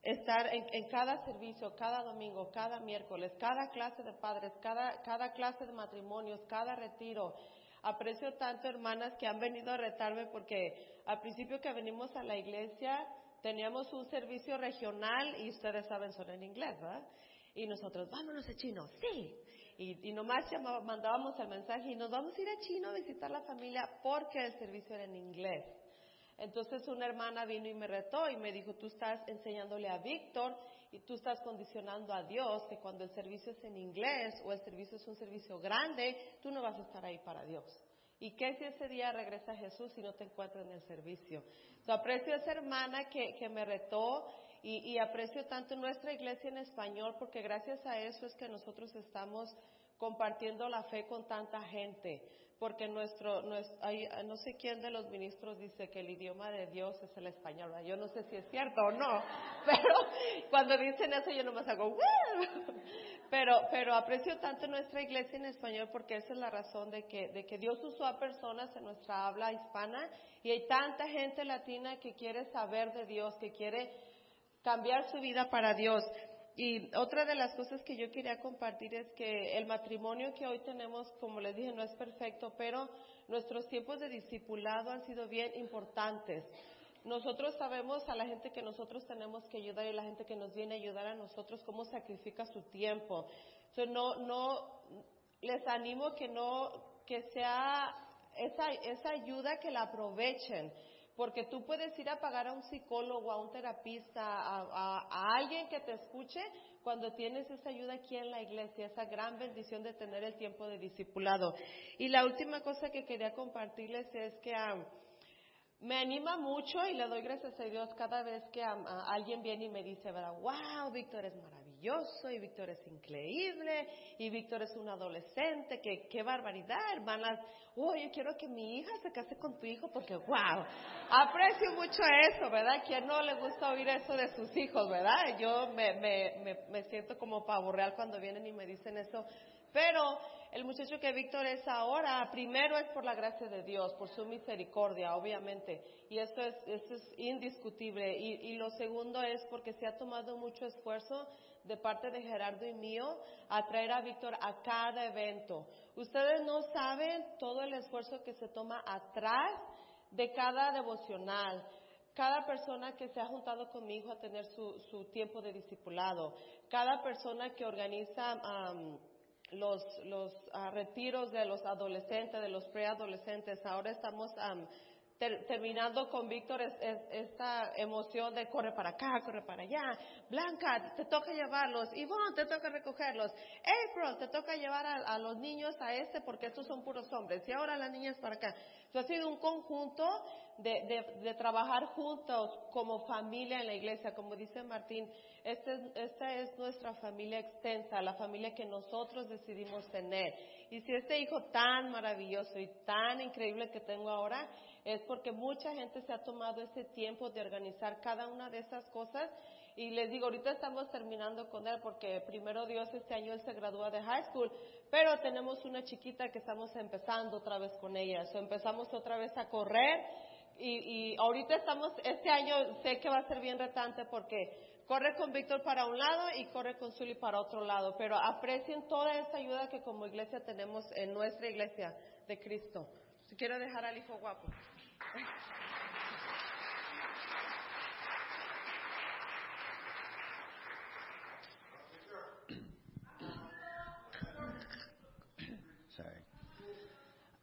estar en, en, cada servicio, cada domingo, cada miércoles, cada clase de padres, cada, cada clase de matrimonios, cada retiro. Aprecio tanto hermanas que han venido a retarme porque al principio que venimos a la iglesia teníamos un servicio regional y ustedes saben son en inglés, ¿verdad? Y nosotros, vámonos a chino, sí. Y, y nomás llamaba, mandábamos el mensaje y nos vamos a ir a chino a visitar la familia porque el servicio era en inglés. Entonces una hermana vino y me retó y me dijo, tú estás enseñándole a Víctor y tú estás condicionando a Dios que cuando el servicio es en inglés o el servicio es un servicio grande, tú no vas a estar ahí para Dios. ¿Y qué si ese día regresa Jesús y no te encuentra en el servicio? aprecio a esa hermana que, que me retó y, aprecio tanto nuestra iglesia en español porque gracias a eso es que nosotros estamos compartiendo la fe con tanta gente porque nuestro, hay, no sé quién de los ministros dice que el idioma de Dios es el español. Yo no sé si es cierto o no, pero cuando dicen eso yo nomás hago, pero, pero aprecio tanto nuestra iglesia en español porque esa es la razón de que, de que Dios usó a personas en nuestra habla hispana y hay tanta gente latina que quiere saber de Dios, que quiere cambiar su vida para Dios. Y otra de las cosas que yo quería compartir es que el matrimonio que hoy tenemos, como les dije, no es perfecto, pero nuestros tiempos de discipulado han sido bien importantes. Nosotros sabemos a la gente que nosotros tenemos que ayudar y la gente que nos viene a ayudar a nosotros cómo sacrifica su tiempo. Entonces, no, no, les animo que no, que sea esa, esa ayuda que la aprovechen porque tú puedes ir a pagar a un psicólogo, a un terapista, a, alguien que te escuche cuando tienes esa ayuda aquí en la iglesia, esa gran bendición de tener el tiempo de discipulado. Y la última cosa que quería compartirles es que ah, me anima mucho y le doy gracias a Dios cada vez que ah, alguien viene y me dice, ¿verdad? wow, Víctor es maravilloso y Víctor es increíble y Víctor es un adolescente, que qué barbaridad, hermanas. Oye, quiero que mi hija se case con tu hijo porque, wow, aprecio mucho eso, ¿verdad? ¿Quién no le gusta oír eso de sus hijos, verdad? Yo me, me, me, me siento como pavo real cuando vienen y me dicen eso. Pero el muchacho que Víctor es ahora, primero es por la gracia de Dios, por su misericordia, obviamente. Y esto es, esto es indiscutible. Y, y lo segundo es porque se ha tomado mucho esfuerzo de parte de Gerardo y mío a traer a Víctor a cada evento. Ustedes no saben todo el esfuerzo que se toma atrás de cada devocional. Cada persona que se ha juntado conmigo a tener su, su tiempo de discipulado. Cada persona que organiza los, los ah, retiros de los adolescentes, de los preadolescentes. Ahora estamos terminando con Víctor esta emoción de corre para acá, corre para allá. Blanca, te toca llevarlos. Ivonne, te toca recogerlos. April, te toca llevar a, los niños a este porque estos son puros hombres. Y ahora las niñas para acá. Esto ha sido un conjunto de, trabajar juntos como familia en la iglesia. Como dice Martín, este esta es nuestra familia extensa, la familia que nosotros decidimos tener. Y si este hijo tan maravilloso y tan increíble que tengo ahora, es porque mucha gente se ha tomado ese tiempo de organizar cada una de esas cosas. Y les digo, ahorita estamos terminando con él porque primero Dios este año él se gradúa de high school, pero tenemos una chiquita que estamos empezando otra vez con ella. Empezamos otra vez a correr y, y ahorita estamos, este año sé que va a ser bien retante porque corre con Víctor para un lado y corre con Zully para otro lado, pero aprecien toda esa ayuda que como iglesia tenemos en nuestra iglesia de Cristo. Quiero dejar al hijo guapo.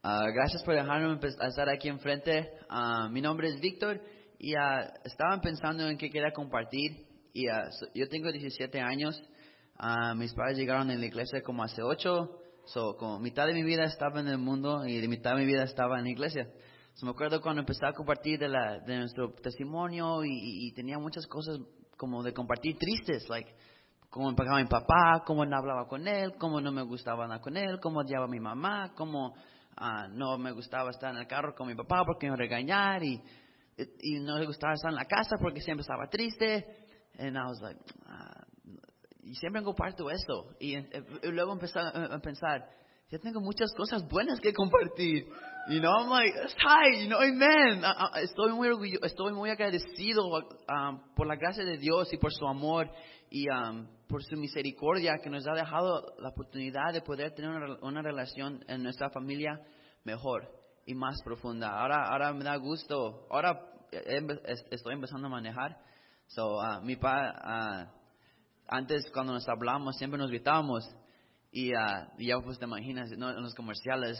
Uh, gracias por dejarme estar aquí enfrente. Uh, mi nombre es Víctor y uh, estaban pensando en qué quería compartir. Y yo tengo 17 años. mis padres llegaron en la iglesia como hace 8. So, como mitad de mi vida estaba en el mundo y de mitad de mi vida estaba en la iglesia. So, me acuerdo cuando empecé a compartir de, la, de nuestro testimonio y, y, tenía muchas cosas como de compartir tristes, like cómo pagaba mi papá, cómo no hablaba con él, cómo no me gustaba hablar con él, cómo odiaba a mi mamá, cómo ah, no me gustaba estar en el carro con mi papá porque me regañar y, y no le gustaba estar en la casa porque siempre estaba triste. And I was like, ah, y siempre comparto esto. Y, y luego empecé a, a pensar, yo tengo muchas cosas buenas que compartir. You know, I'm like, tight, you know, amen. Ah, ah, Estoy muy orgulloso, estoy muy agradecido um, por la gracia de Dios y por su amor y um, por su misericordia que nos ha dejado la oportunidad de poder tener una, una relación en nuestra familia mejor y más profunda. Ahora, ahora me da gusto. Ahora estoy empezando a manejar. So, uh, mi pa, uh, antes cuando nos hablamos siempre nos gritábamos y, ah, y ya pues te imaginas ¿no? en los comerciales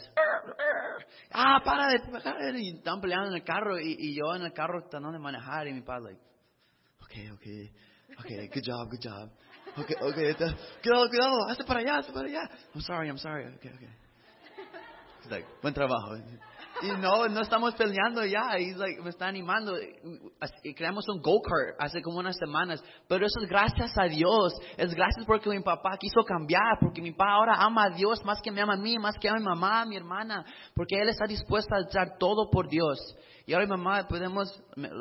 ah para de para de", y están peleando en el carro y, y yo en el carro tratando de manejar y mi padre like okay okay okay good job good job okay okay cuidado cuidado. Hazte para allá hazte para allá. I'm sorry I'm sorry. Okay okay He's like buen trabajo. Y no no estamos peleando ya. He's like me está animando. Y creamos un go-kart hace como unas semanas. Pero eso es gracias a Dios. Es gracias porque mi papá quiso cambiar. Porque mi papá ahora ama a Dios más que me ama a mí más que a mi mamá a mi hermana. Porque él está dispuesto a dar todo por Dios. Y ahora mi mamá podemos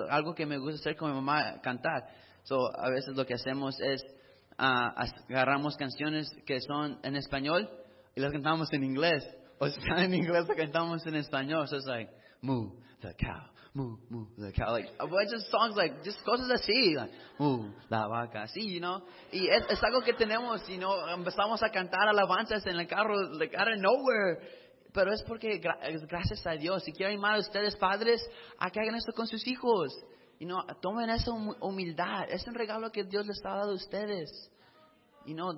algo que me gusta hacer con mi mamá cantar. So a veces lo que hacemos es as- agarramos canciones que son en español y las cantamos en inglés. O sea, en inglés las cantamos en español. So it's like, moo the cow, moo, moo the cow. Like, bunch of songs like, just cosas así. Like, moo la vaca, así, you know. Y es, es algo que tenemos, you know, empezamos a cantar alabanzas en el carro, like, out of nowhere. Pero es porque es gracias a Dios. Si quieren animar a ustedes, padres, a que hagan esto con sus hijos. Y no, tomen esa hum- humildad. Es un regalo que Dios les ha dado a ustedes. Y no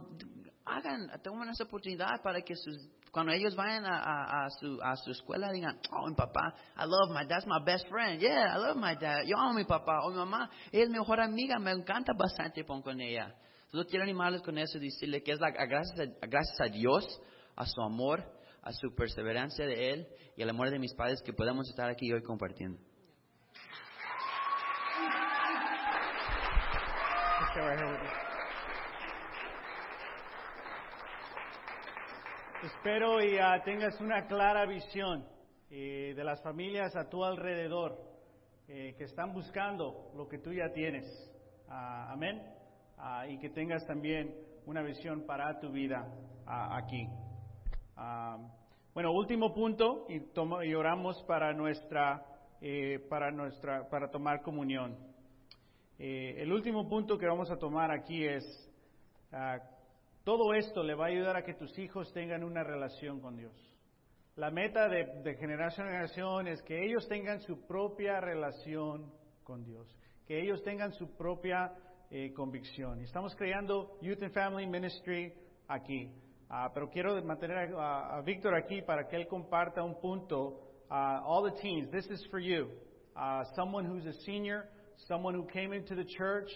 hagan tomen esa oportunidad para que sus cuando ellos vayan a, a, a su a su escuela digan oh mi papá I love my dad's my best friend. Yeah I love my dad. Yo amo a mi papá o mi mamá. Ella es mi mejor amiga me encanta bastante con ella. Solo quiero animarles con eso y decirle que es la, gracias a gracias a Dios a su amor a su perseverancia de él y al amor de mis padres que podemos estar aquí hoy compartiendo You. Espero y ah, tengas una clara visión eh, de las familias a tu alrededor eh, que están buscando lo que tú ya tienes. Ah, amén. Ah, y que tengas también una visión para tu vida aquí. Bueno, último punto y, tomo- y oramos para nuestra, eh, para nuestra, para tomar comunión. Eh, el último punto que vamos a tomar aquí es, ah, todo esto le va a ayudar a que tus hijos tengan una relación con Dios. La meta de, generación en generación es que ellos tengan su propia relación con Dios, que ellos tengan su propia eh, convicción. Estamos creando Youth and Family Ministry aquí, Ah, pero quiero mantener a, a Víctor aquí para que él comparta un punto. Ah, all the teens, this is for you. Uh, someone who's a senior, someone who came into the church,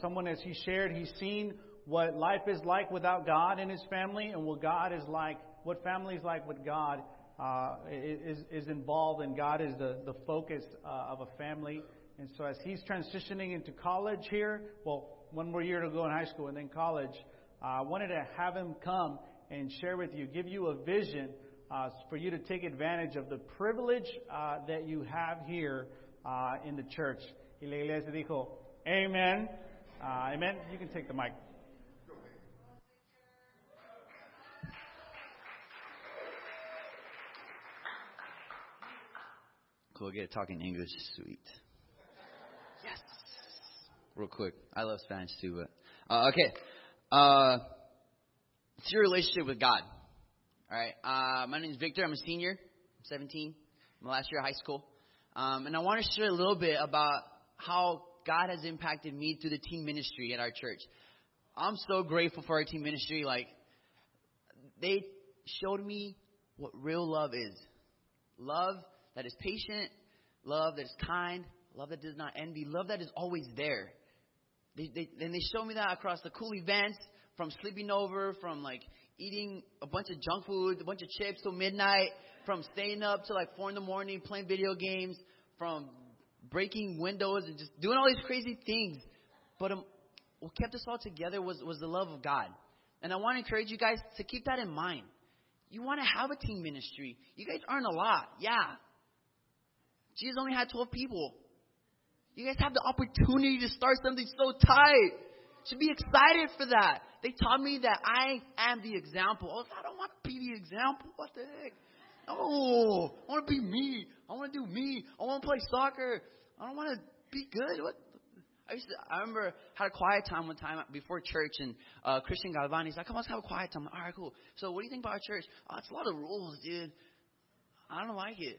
someone as he shared, he's seen what life is like without God in his family and what God is like, what family is like with God uh, is, is involved and God is the, the focus uh, of a family. And so as he's transitioning into college here, well, one more year to go in high school and then college, uh, I wanted to have him come and share with you, give you a vision uh, for you to take advantage of the privilege uh, that you have here uh, in the church. Y la iglesia dijo, Amen. Uh, amen. You can take the mic. Cool, get talking English, sweet. Yes. Real quick, I love Spanish too, but uh, okay. Uh, it's your relationship with God. All right. Uh, my name is Victor. I'm a senior. I'm 17. I'm last year of high school, um, and I want to share a little bit about how God has impacted me through the teen ministry at our church. I'm so grateful for our teen ministry. Like, they showed me what real love is love that is patient, love that is kind, love that does not envy, love that is always there. They, they, and they show me that across the cool events, from sleeping over, from like eating a bunch of junk food, a bunch of chips till midnight, from staying up till like four in the morning playing video games, from breaking windows and just doing all these crazy things. But um, what kept us all together was, was the love of God. And I want to encourage you guys to keep that in mind. You want to have a team ministry. You guys aren't a lot. Yeah. Jesus only had 12 people. You guys have the opportunity to start something so tight. Should be excited for that. They taught me that I am the example. Oh, I don't want to be the example. What the heck? No, I want to be me. I want to do me. I want to play soccer. I don't want to be good. What? I used to. I remember had a quiet time one time before church, and uh, Christian Galvani's like, "Come on, let's have a quiet time." All right, cool. So, what do you think about our church? Oh, it's a lot of rules, dude. I don't like it.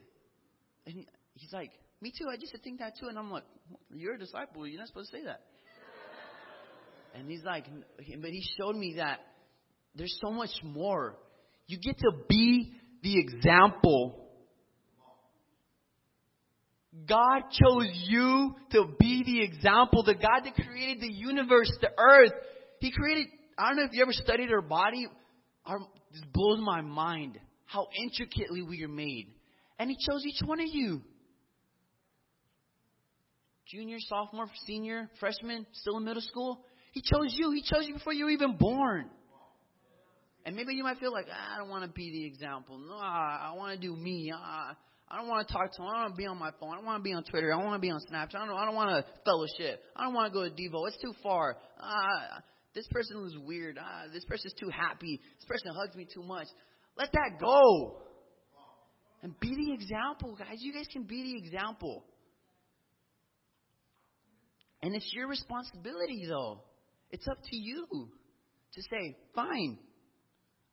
And he's like, "Me too. I just think that too." And I'm like, "You're a disciple. You're not supposed to say that." and he's like, but he showed me that there's so much more. You get to be the example. God chose you to be the example. The God that created the universe, the earth. He created, I don't know if you ever studied our body. Our, this blows my mind how intricately we are made. And He chose each one of you. Junior, sophomore, senior, freshman, still in middle school. He chose you. He chose you before you were even born. And maybe you might feel like, ah, I don't want to be the example. No, I, want to do me. I, I don't want to talk to him. I don't want to be on my phone. I don't want to be on Twitter. I don't want to be on Snapchat. I don't, I don't want to fellowship. I don't want to go to Devo. It's too far. Uh, this person was weird. Uh, this person's too happy. This person hugs me too much. Let that go. And be the example, guys. You guys can be the example. And it's your responsibility, though. It's up to you to say, fine,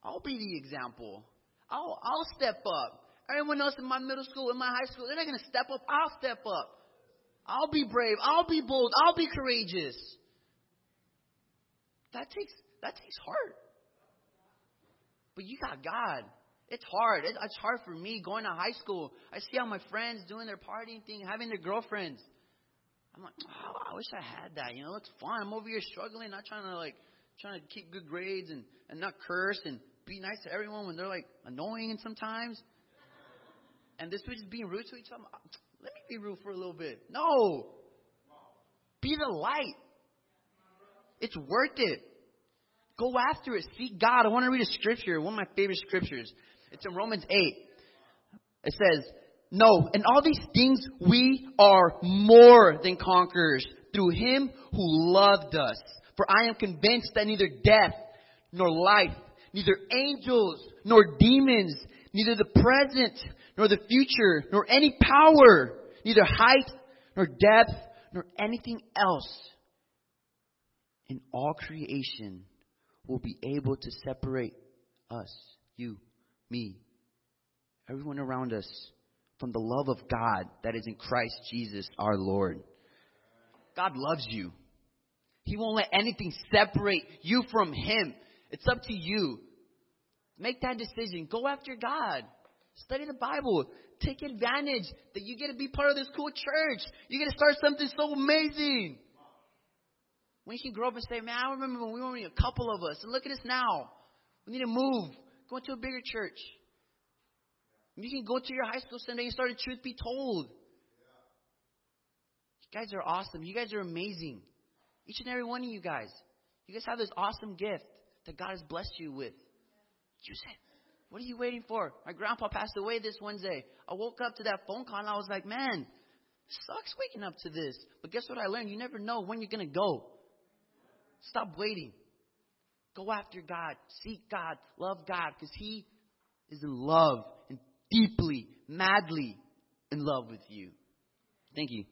I'll be the example. I'll, I'll step up. Everyone else in my middle school, in my high school, they're not going to step up. I'll step up. I'll be brave. I'll be bold. I'll be courageous. That takes, that takes heart. But you got God. It's hard. It's hard for me going to high school. I see all my friends doing their partying thing, having their girlfriends. I'm like, oh, I wish I had that. You know, it's fun. I'm over here struggling, not trying to like, trying to keep good grades and and not curse and be nice to everyone when they're like annoying and sometimes. And this was just being rude to each other. Uh, let me be rude for a little bit. No. Be the light. It's worth it. Go after it. Seek God. I want to read a scripture, one of my favorite scriptures. It's in Romans 8. It says, No, in all these things we are more than conquerors through him who loved us. For I am convinced that neither death nor life, neither angels nor demons, neither the present nor the future, nor any power, neither height nor depth, nor anything else in all creation will be able to separate us, you, me, everyone around us, from the love of God that is in Christ Jesus our Lord. God loves you. He won't let anything separate you from Him. It's up to you. Make that decision. Go after God. Study the Bible. Take advantage that you get to be part of this cool church. You get to start something so amazing. When you can grow up and say, man, I remember when we were only a couple of us, and look at us now. We need to move. Go into a bigger church. You can go to your high school Sunday and start a truth be told. You guys are awesome. You guys are amazing. Each and every one of you guys. You guys have this awesome gift that God has blessed you with. Use it. What are you waiting for? My grandpa passed away this Wednesday. I woke up to that phone call and I was like, man, sucks waking up to this. But guess what I learned? You never know when you're going to go. Stop waiting. Go after God. Seek God. Love God because He is in love and deeply, madly in love with you. Thank you.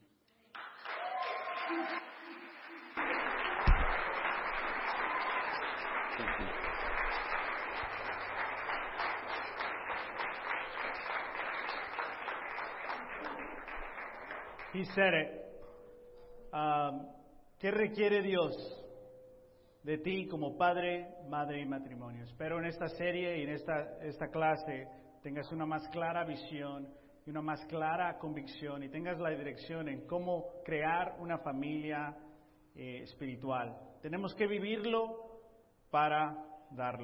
He said. Um, ¿Qué requiere Dios de ti como padre, madre y matrimonio? Espero en esta serie y en esta, esta clase tengas una más clara visión y una más clara convicción y tengas la dirección en cómo crear una familia eh, espiritual. Tenemos que vivirlo para darlo.